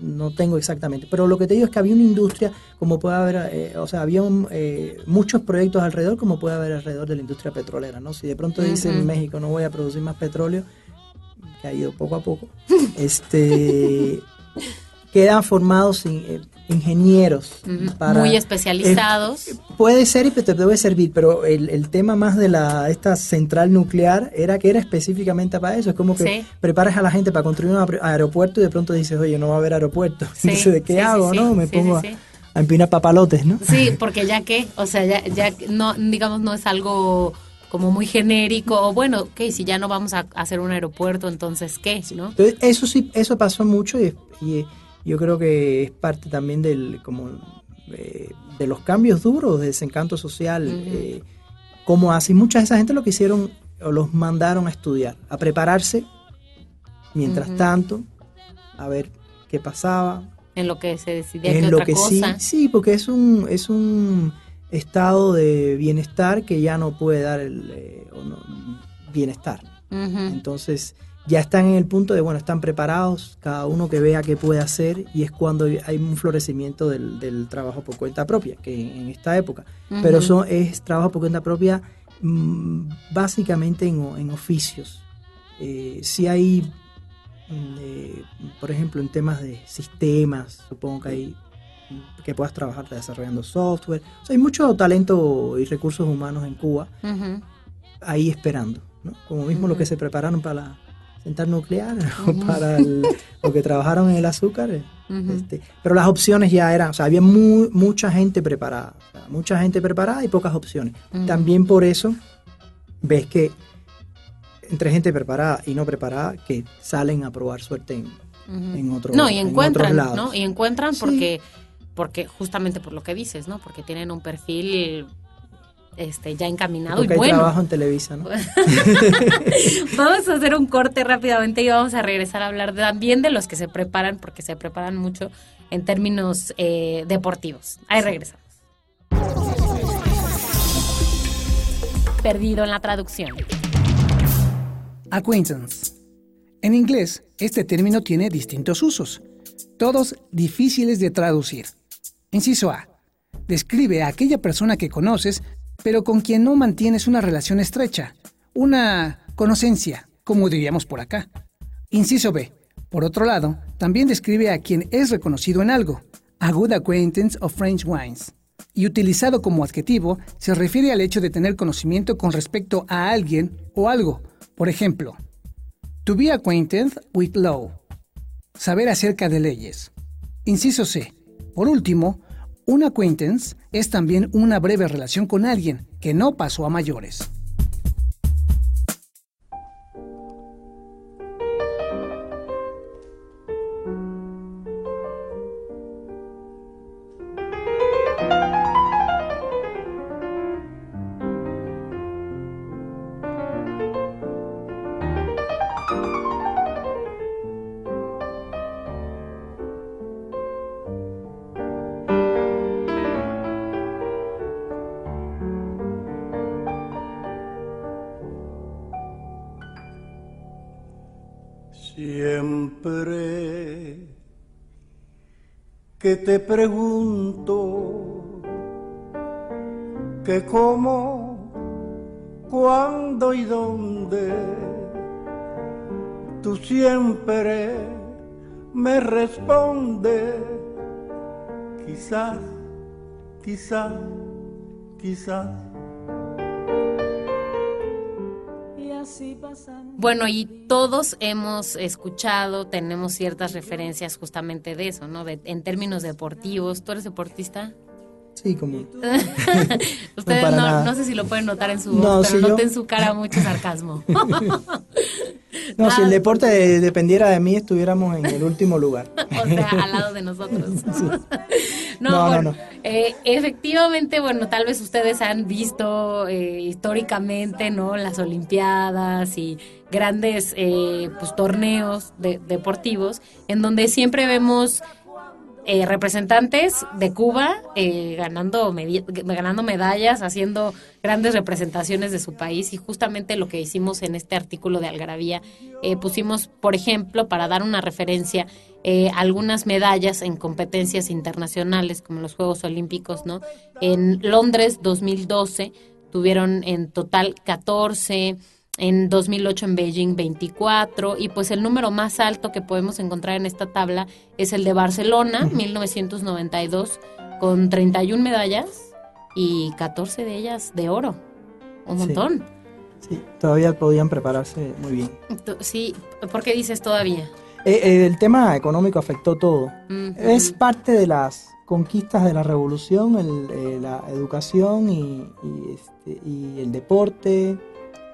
Speaker 2: no, tengo exactamente. Pero lo que te digo es que había una industria, como puede haber, eh, o sea, había eh, muchos proyectos alrededor, como puede haber alrededor de la industria petrolera, ¿no? Si de pronto dicen en México no voy a producir más petróleo, que ha ido poco a poco, este quedan formados eh, ingenieros.
Speaker 1: Muy especializados.
Speaker 2: Eh, puede ser y te debe servir, pero el, tema más de la esta central nuclear era que era específicamente para eso. Es como que preparas a la gente para construir un aeropuerto y de pronto dices, oye, no va a haber aeropuerto. Entonces, ¿de qué hago? ¿no? Me pongo a, empinar papalotes, ¿no?
Speaker 1: Sí, porque ya que, o sea, ya, ya no, digamos, no es algo como muy genérico, o bueno, ok, si ya no vamos a hacer un aeropuerto, entonces, ¿qué? ¿no?
Speaker 2: Entonces, eso sí, eso pasó mucho y, y yo creo que es parte también del como eh, de los cambios duros de desencanto social eh, como así mucha de esa gente lo que hicieron o los mandaron a estudiar a prepararse mientras tanto a ver qué pasaba.
Speaker 1: En lo que se decidía
Speaker 2: en lo que sí sí porque es un es un estado de bienestar que ya no puede dar el eh, bienestar. Entonces ya están en el punto de, bueno, están preparados, cada uno que vea qué puede hacer y es cuando hay un florecimiento del, trabajo por cuenta propia, que en esta época. Pero son, es trabajo por cuenta propia mm, básicamente en, oficios. Eh, si hay, mm, eh, por ejemplo, en temas de sistemas, supongo que hay mm, que puedas trabajar desarrollando software. hay mucho talento y recursos humanos en Cuba ahí esperando, como mismo lo que se prepararon para la central nuclear o para lo que trabajaron en el azúcar. Eh, este, pero las opciones ya eran, o sea, había mucha gente preparada, mucha gente preparada y pocas opciones. También por eso ves que entre gente preparada y no preparada que salen a probar suerte en, en, otro,
Speaker 1: no, y encuentran, ¿no? Y encuentran porque, porque justamente por lo que dices, ¿no? Porque tienen un perfil este, ya encaminado y bueno.
Speaker 2: trabajo en Televisa, ¿no?
Speaker 1: vamos a hacer un corte rápidamente y vamos a regresar a hablar también de los que se preparan, porque se preparan mucho en términos eh, deportivos. Ahí regresamos. Perdido en la traducción.
Speaker 3: Acquaintance. En inglés, este término tiene distintos usos, todos difíciles de traducir. Inciso A. Describe a aquella persona que conoces pero con quien no mantienes una relación estrecha, una conocencia, como diríamos por acá. Inciso B. Por otro lado, también describe a quien es reconocido en algo, a good acquaintance of French wines. Y utilizado como adjetivo, se refiere al hecho de tener conocimiento con respecto a alguien o algo. Por ejemplo, to be acquainted with law. Saber acerca de leyes. Inciso C. Por último, un acquaintance es también una breve relación con alguien que no pasó a mayores.
Speaker 4: Que te pregunto que cómo, cuándo y dónde tú siempre me responde, quizás, quizás, quizás.
Speaker 1: Bueno, y todos hemos escuchado, tenemos ciertas referencias justamente de eso, ¿no? De, en términos deportivos. ¿Tú eres deportista?
Speaker 2: Sí, como.
Speaker 1: Ustedes no, no sé si lo pueden notar en su
Speaker 2: No,
Speaker 1: voz,
Speaker 2: sí,
Speaker 1: pero
Speaker 2: yo-
Speaker 1: noten en su cara mucho sarcasmo.
Speaker 2: No, si el deporte de- dependiera de mí, estuviéramos en el último lugar.
Speaker 1: o sea, al lado de nosotros. No,
Speaker 2: No, no,
Speaker 1: bueno,
Speaker 2: no.
Speaker 1: eh, efectivamente, bueno, tal vez ustedes han visto eh, históricamente, ¿no? Las Olimpiadas y grandes, eh, pues, torneos de- deportivos, en donde siempre vemos eh, representantes de Cuba eh, ganando, ganando medallas, haciendo grandes representaciones de su país y justamente lo que hicimos en este artículo de Algarabía, eh, pusimos, por ejemplo, para dar una referencia, eh, algunas medallas en competencias internacionales como los Juegos Olímpicos, ¿no? En Londres 2012 tuvieron en total 14, en 2008 en Beijing 24 y pues el número más alto que podemos encontrar en esta tabla es el de Barcelona 1992 con 31 medallas y 14 de ellas de oro. Un
Speaker 2: Sí.
Speaker 1: montón.
Speaker 2: Sí, todavía podían prepararse muy bien.
Speaker 1: Sí, ¿por qué dices todavía?
Speaker 2: Eh, eh, el tema económico afectó todo.
Speaker 1: Mm,
Speaker 2: Es
Speaker 1: ujú.
Speaker 2: parte de las conquistas de la revolución, el, eh, la educación y, y, este, y el deporte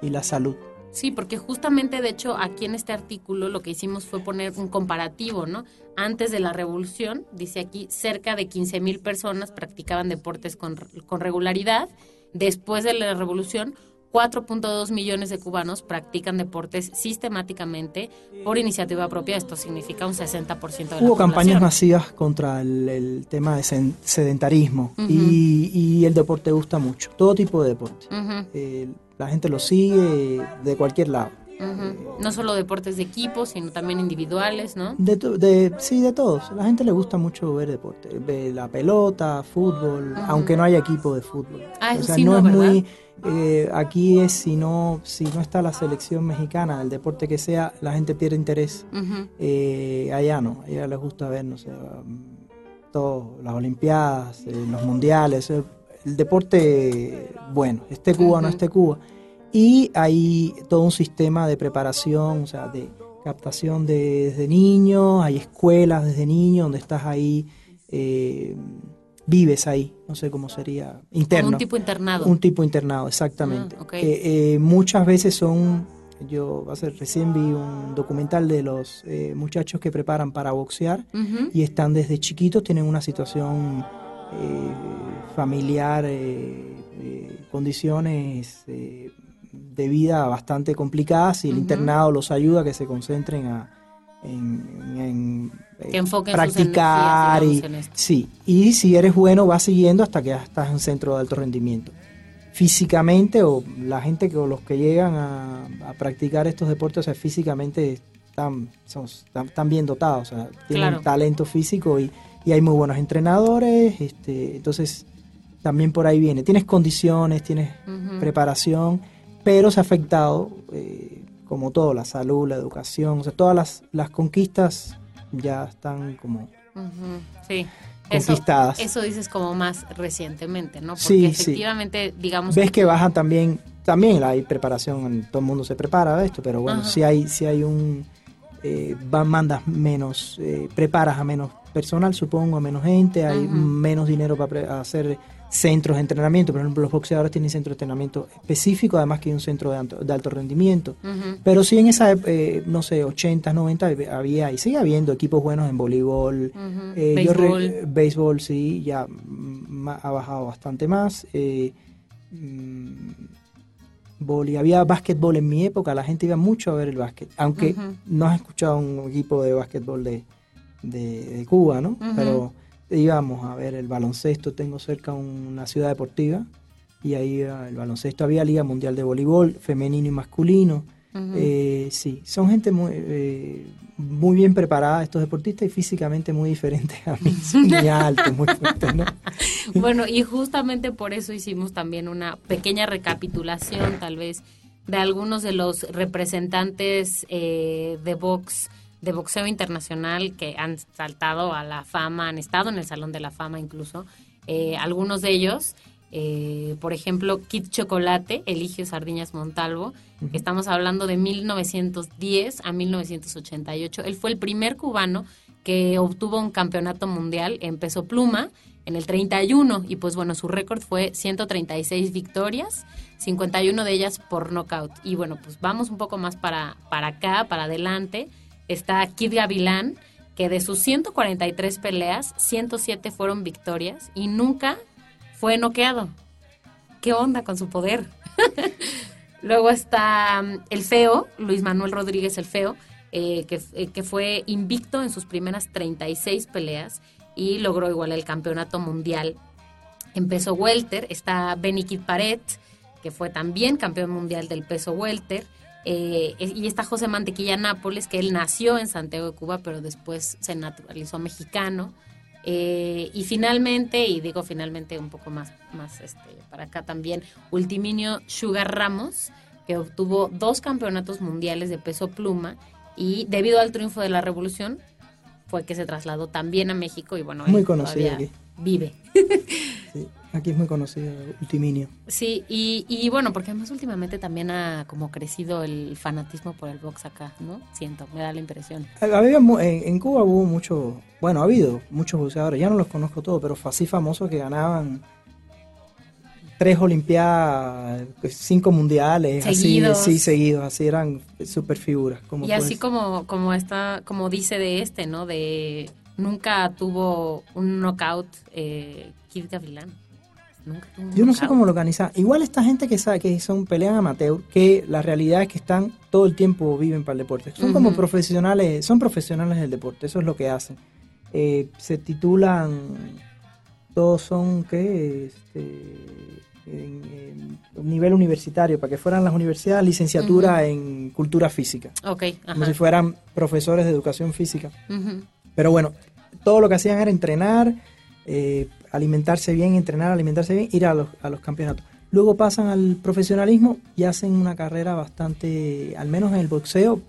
Speaker 2: y la salud.
Speaker 1: Sí, porque justamente, de hecho, aquí en este artículo lo que hicimos fue poner un comparativo, ¿no? Antes de la revolución, dice aquí, cerca de 15 mil personas practicaban deportes con, con regularidad. Después de la revolución, 4.2 millones de cubanos practican deportes sistemáticamente por iniciativa propia. Esto significa un 60% de la
Speaker 2: Hubo campañas masivas contra el, el tema de sedentarismo y, y el deporte gusta mucho, todo tipo de deporte. Eh, la gente lo sigue de cualquier lado.
Speaker 1: No solo deportes de equipo, sino también individuales, ¿no?
Speaker 2: De, de- sí, de todos. A la gente le gusta mucho ver deporte. Ve la pelota, fútbol, aunque no haya equipo de fútbol.
Speaker 1: Ah,
Speaker 2: o sea,
Speaker 1: sí,
Speaker 2: no,
Speaker 1: no,
Speaker 2: es muy... eh, aquí es si no, si no está la selección mexicana, el deporte que sea, la gente pierde interés. Eh, allá no, a ella les gusta ver, no sé, um, todo, las Olimpiadas, eh, los mundiales, eh, el deporte bueno, esté Cuba o no esté Cuba. Y hay todo un sistema de preparación, o sea, de captación de- desde niños, hay escuelas desde niños donde estás ahí, eh, vives ahí, no sé cómo sería,
Speaker 1: Como
Speaker 2: interno.
Speaker 1: un tipo internado.
Speaker 2: Un tipo internado, exactamente.
Speaker 1: Ah.
Speaker 2: Que, eh, muchas veces son, yo hace, recién vi un documental de los eh, muchachos que preparan para boxear y están desde chiquitos, tienen una situación eh, familiar, eh, eh, condiciones eh, de vida bastante complicadas y el internado los ayuda a que se concentren a, en, en, eh,
Speaker 1: Que enfoquen sus
Speaker 2: practicar y. Sí, y si eres bueno vas siguiendo hasta que ya estás en un centro de alto rendimiento. Físicamente o la gente que o los que llegan a, a practicar estos deportes, o sea, físicamente están, son- están, bien dotados, o sea, tienen
Speaker 1: Claro.
Speaker 2: talento físico y, y hay muy buenos entrenadores, este, entonces también por ahí viene. Tienes condiciones, tienes preparación, pero se ha afectado, eh, como todo, la salud, la educación, o sea, todas las, las conquistas ya están como
Speaker 1: Sí.
Speaker 2: Conquistadas.
Speaker 1: eso dices como más recientemente, ¿no? Porque
Speaker 2: Sí, sí.
Speaker 1: efectivamente, digamos.
Speaker 2: ves que bajan también también hay preparación todo el mundo se prepara de esto pero bueno si hay si hay un eh, van mandas menos eh, preparas a menos personal supongo a menos gente hay menos dinero para hacer centros de entrenamiento. Por ejemplo los boxeadores tienen centros de entrenamiento específico además que hay un centro de alto, de alto rendimiento. Pero sí en esa eh, no sé 80 90 había y sigue habiendo equipos buenos en voleibol. Eh, yo
Speaker 1: Béisbol.
Speaker 2: sí, ya ha bajado bastante más. Eh, mm, voli- había básquetbol en mi época, la gente iba mucho a ver el básquet, aunque no has escuchado un equipo de básquetbol de, de, de Cuba, ¿no? Pero íbamos a ver el baloncesto, tengo cerca una ciudad deportiva y ahí iba el baloncesto, había Liga Mundial de Voleibol, femenino y masculino. Eh, sí, son gente muy, eh, muy bien preparada, estos deportistas, y físicamente muy diferentes a mí. Son muy altos, muy fuertes, ¿no?
Speaker 1: Bueno, y justamente por eso hicimos también una pequeña recapitulación, tal vez, de algunos de los representantes eh, de box de boxeo internacional que han saltado a la fama, han estado en el Salón de la Fama incluso. Algunos de ellos, eh, por ejemplo, Kit Chocolate, Eligio Sardiñas Montalvo, estamos hablando de 1910 a 1988. Él fue el primer cubano que obtuvo un campeonato mundial en peso pluma en el 31 y pues bueno, su récord fue 136 victorias, 51 de ellas por knockout. Y bueno, pues vamos un poco más para, para acá, para adelante. Está Kid Gavilán, que de sus 143 peleas, 107 fueron victorias y nunca fue noqueado. ¿Qué onda con su poder? Luego está um, el feo, Luis Manuel Rodríguez el feo, eh, que, eh, que fue invicto en sus primeras 36 peleas y logró igual el campeonato mundial en peso welter. Está Benny Paret, que fue también campeón mundial del peso welter. Eh, y está José Mantequilla Nápoles, que él nació en Santiago de Cuba, pero después se naturalizó mexicano. Eh, y finalmente, y digo finalmente un poco más, más este, para acá también, Ultiminio Sugar Ramos, que obtuvo dos campeonatos mundiales de peso pluma y debido al triunfo de la revolución fue que se trasladó también a México y bueno,
Speaker 2: muy conocido aquí.
Speaker 1: vive.
Speaker 2: sí, aquí es muy conocido Ultiminio.
Speaker 1: Sí, y, y, bueno, porque además últimamente también ha como crecido el fanatismo por el box acá, ¿no? Siento, me da la impresión.
Speaker 2: Había, en, Cuba hubo mucho, bueno, ha habido muchos boxeadores, ya no los conozco todos, pero así famosos que ganaban tres olimpiadas, cinco mundiales, seguidos. así, sí, seguidos, así eran super figuras.
Speaker 1: Como y así como, como está, como dice de este, ¿no? De nunca tuvo un knockout eh, Kid Gavilán.
Speaker 2: Nunca Yo no sé cómo lo organiza. Igual esta gente que sabe que son pelean amateur, que la realidad es que están todo el tiempo viven para el deporte. Son como profesionales, son profesionales del deporte, eso es lo que hacen. Eh, se titulan, todos son, ¿qué? Este, en, nivel universitario, para que fueran las universidades licenciatura en cultura física. Como si fueran profesores de educación física. Pero bueno, todo lo que hacían era entrenar, eh, alimentarse bien, entrenar, alimentarse bien, ir a los, a los campeonatos. Luego pasan al profesionalismo y hacen una carrera bastante, al menos en el boxeo,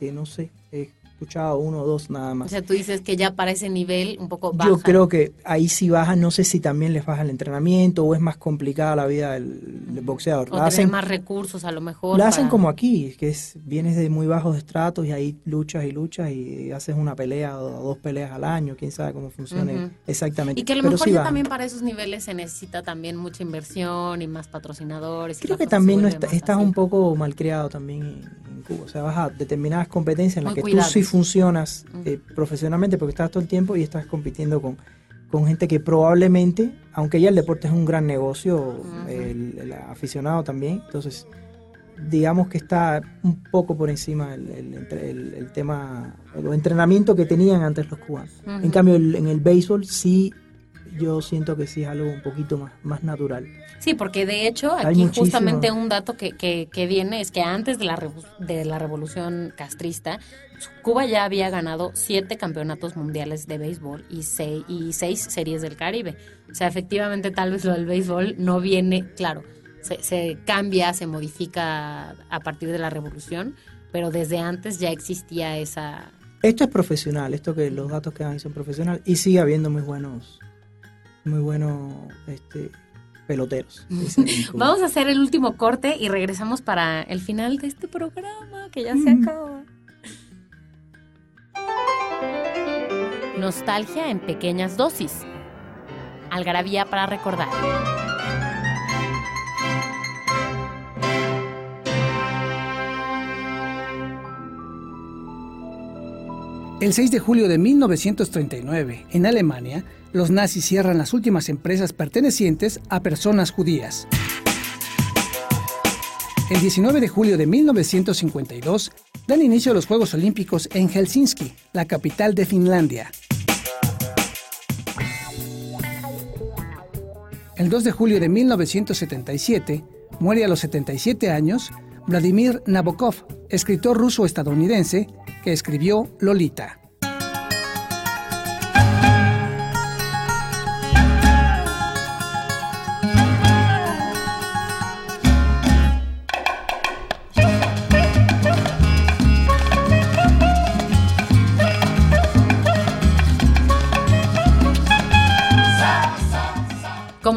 Speaker 2: que no sé, escuchado uno o dos nada más.
Speaker 1: O sea, tú dices que ya para ese nivel un poco baja.
Speaker 2: Yo creo que ahí sí baja, no sé si también les baja el entrenamiento o es más complicada la vida del, boxeador.
Speaker 1: O hacen más recursos a lo mejor.
Speaker 2: La hacen como aquí, que es vienes de muy bajos estratos y ahí luchas y luchas y haces una pelea o dos peleas al año, quién sabe cómo funciona exactamente.
Speaker 1: Y que a lo mejor ya también para esos niveles se necesita también mucha inversión y más patrocinadores.
Speaker 2: Creo que también no estás un poco malcriado también en, Cuba, o sea, vas a determinadas competencias en las que tú sí funcionas eh, profesionalmente porque estás todo el tiempo y estás compitiendo con, con gente que probablemente, aunque ya el deporte es un gran negocio, el, aficionado también, entonces digamos que está un poco por encima el, el, tema, el entrenamiento que tenían antes los cubanos. En cambio, en el béisbol sí yo siento que sí es algo un poquito más, más natural.
Speaker 1: Sí, porque de hecho aquí justamente un dato que, que, viene es que antes de la, de la revolución castrista, Cuba ya había ganado siete campeonatos mundiales de béisbol y seis, y seis series del Caribe. O sea, efectivamente tal vez lo del béisbol no viene, claro, se, se cambia, se modifica a partir de la revolución, pero desde antes ya existía esa...
Speaker 2: Esto es profesional, esto que los datos que dan son profesionales y sigue habiendo muy buenos muy buenos este, peloteros.
Speaker 1: Vamos a hacer el último corte y regresamos para el final de este programa que ya se acaba. Nostalgia en pequeñas dosis. Algarabía para recordar.
Speaker 3: El 6 de julio de 1939, en Alemania, los nazis cierran las últimas empresas pertenecientes a personas judías. El 19 de julio de 1952 dan inicio a los Juegos Olímpicos en Helsinki, la capital de Finlandia. El 2 de julio de 1977 muere a los 77 años Vladimir Nabokov, escritor ruso-estadounidense que escribió Lolita.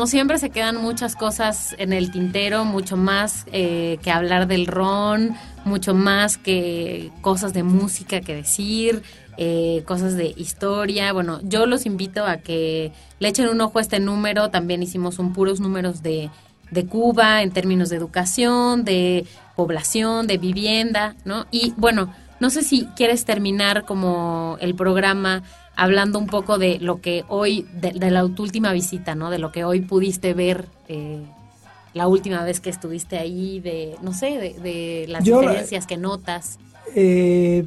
Speaker 1: Siempre se quedan muchas cosas en el tintero, mucho más eh, que hablar del ron, mucho más que cosas de música que decir, eh, cosas de historia. Bueno, yo los invito a que le echen un ojo a este número. También hicimos un puros números de, de Cuba en términos de educación, de población, de vivienda, ¿no? Y bueno, no sé si quieres terminar como el programa hablando un poco de lo que hoy, de, la última visita, ¿no? De lo que hoy pudiste ver eh, la última vez que estuviste ahí, de, no sé, de, las diferencias que notas.
Speaker 2: Eh,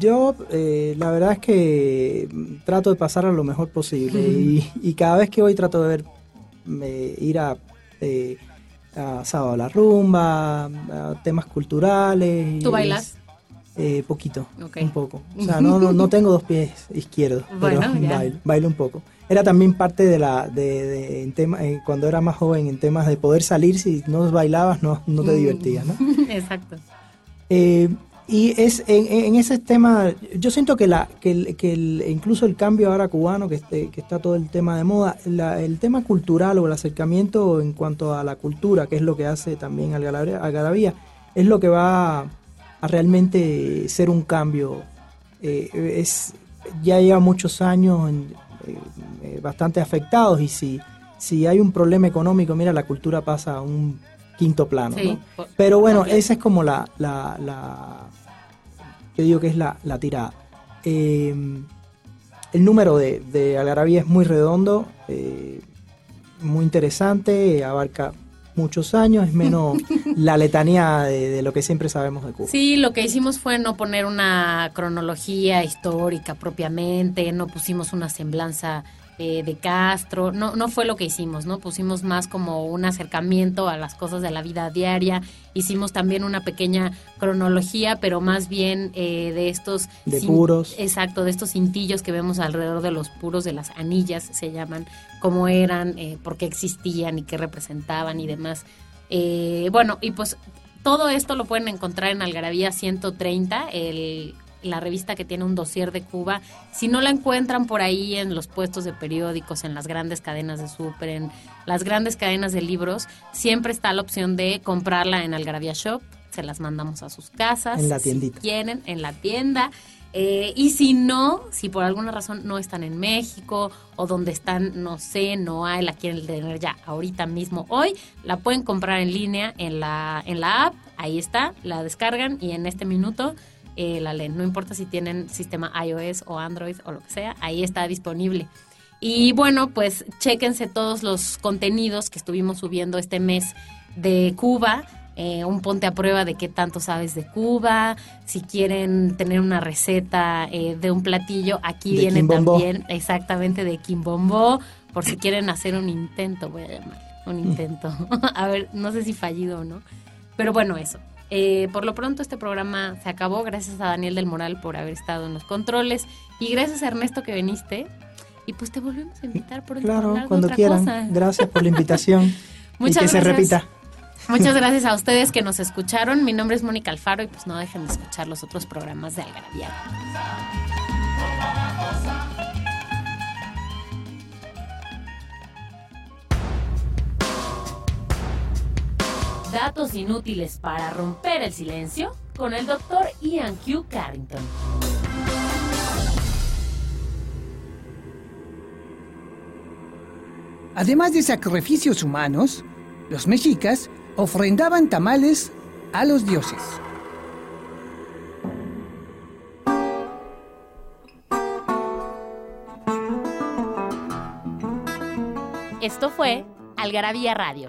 Speaker 2: yo, eh, la verdad es que trato de pasar a lo mejor posible y, cada vez que voy trato de ver, ir a, a Sábado a la Rumba, a temas culturales.
Speaker 1: ¿Tú bailas?
Speaker 2: Eh, poquito, un poco. O sea, no, no, tengo dos pies izquierdos, pero bailo, bailo, un poco. Era también parte de la, de, en tema, eh, cuando era más joven, en temas de poder salir, si no bailabas no, no te mm. divertías, ¿no?
Speaker 1: Exacto.
Speaker 2: Eh, y es en, ese tema, yo siento que, la, que, que incluso el cambio ahora cubano, que, este, que está todo el tema de moda, el tema cultural o el acercamiento en cuanto a la cultura, que es lo que hace también Algarabía, es lo que va realmente ser un cambio. Eh, es, ya lleva muchos años eh, eh, bastante afectados y si, si hay un problema económico, mira, la cultura pasa a un quinto plano. Pero bueno, esa es como la, la, la, yo digo que es la, la tirada. el número de, de Algarabía es muy redondo, muy interesante, abarca muchos años, es menos la letanía de, lo que siempre sabemos de Cuba.
Speaker 1: Sí, lo que hicimos fue no poner una cronología histórica propiamente, no pusimos una semblanza eh, de Castro, no, no fue lo que hicimos, ¿no? Pusimos más como un acercamiento a las cosas de la vida diaria, hicimos también una pequeña cronología, pero más bien eh, de estos...
Speaker 2: De puros.
Speaker 1: Exacto, de estos cintillos que vemos alrededor de los puros, de las anillas se llaman, cómo eran, eh, por qué existían y qué representaban y demás. bueno, y pues todo esto lo pueden encontrar en Algarabía 130, el la revista que tiene un dossier de Cuba. Si no la encuentran por ahí en los puestos de periódicos, en las grandes cadenas de súper, en las grandes cadenas de libros, siempre está la opción de comprarla en Algarabía Shop. Se las mandamos a sus casas.
Speaker 2: En la tiendita.
Speaker 1: Si quieren, en la tienda. Eh, y si no, si por alguna razón no están en México o donde están, no sé, no hay, la quieren tener ya ahorita mismo hoy, la pueden comprar en línea en la, en la app, ahí está, la descargan y en este minuto eh, la leen. No importa si tienen sistema iOS o Android o lo que sea, ahí está disponible. Y bueno, pues chéquense todos los contenidos que estuvimos subiendo este mes de Cuba. Eh, un ponte a prueba de qué tanto sabes de Cuba. Si quieren tener una receta eh, de un platillo, aquí viene también exactamente de Quimbombo. Por si quieren hacer un intento, voy a llamar un intento. a ver, no sé si fallido o no. Pero bueno, eso. Eh, por lo pronto este programa se acabó. Gracias a Daniel del Moral por haber estado en los controles y gracias a Ernesto que viniste. Y pues te volvemos a invitar por el
Speaker 2: Claro, cuando quieran. Gracias por la invitación. Muchas y que se repita.
Speaker 1: Muchas gracias a ustedes que nos escucharon. Mi nombre es Mónica Alfaro y pues no dejen de escuchar los otros programas de Algarabía. Datos inútiles para romper el silencio con el doctor Ian Q. Carrington.
Speaker 3: Además de sacrificios humanos, los mexicas ofrendaban tamales a los dioses.
Speaker 1: Esto fue Algarabía Radio.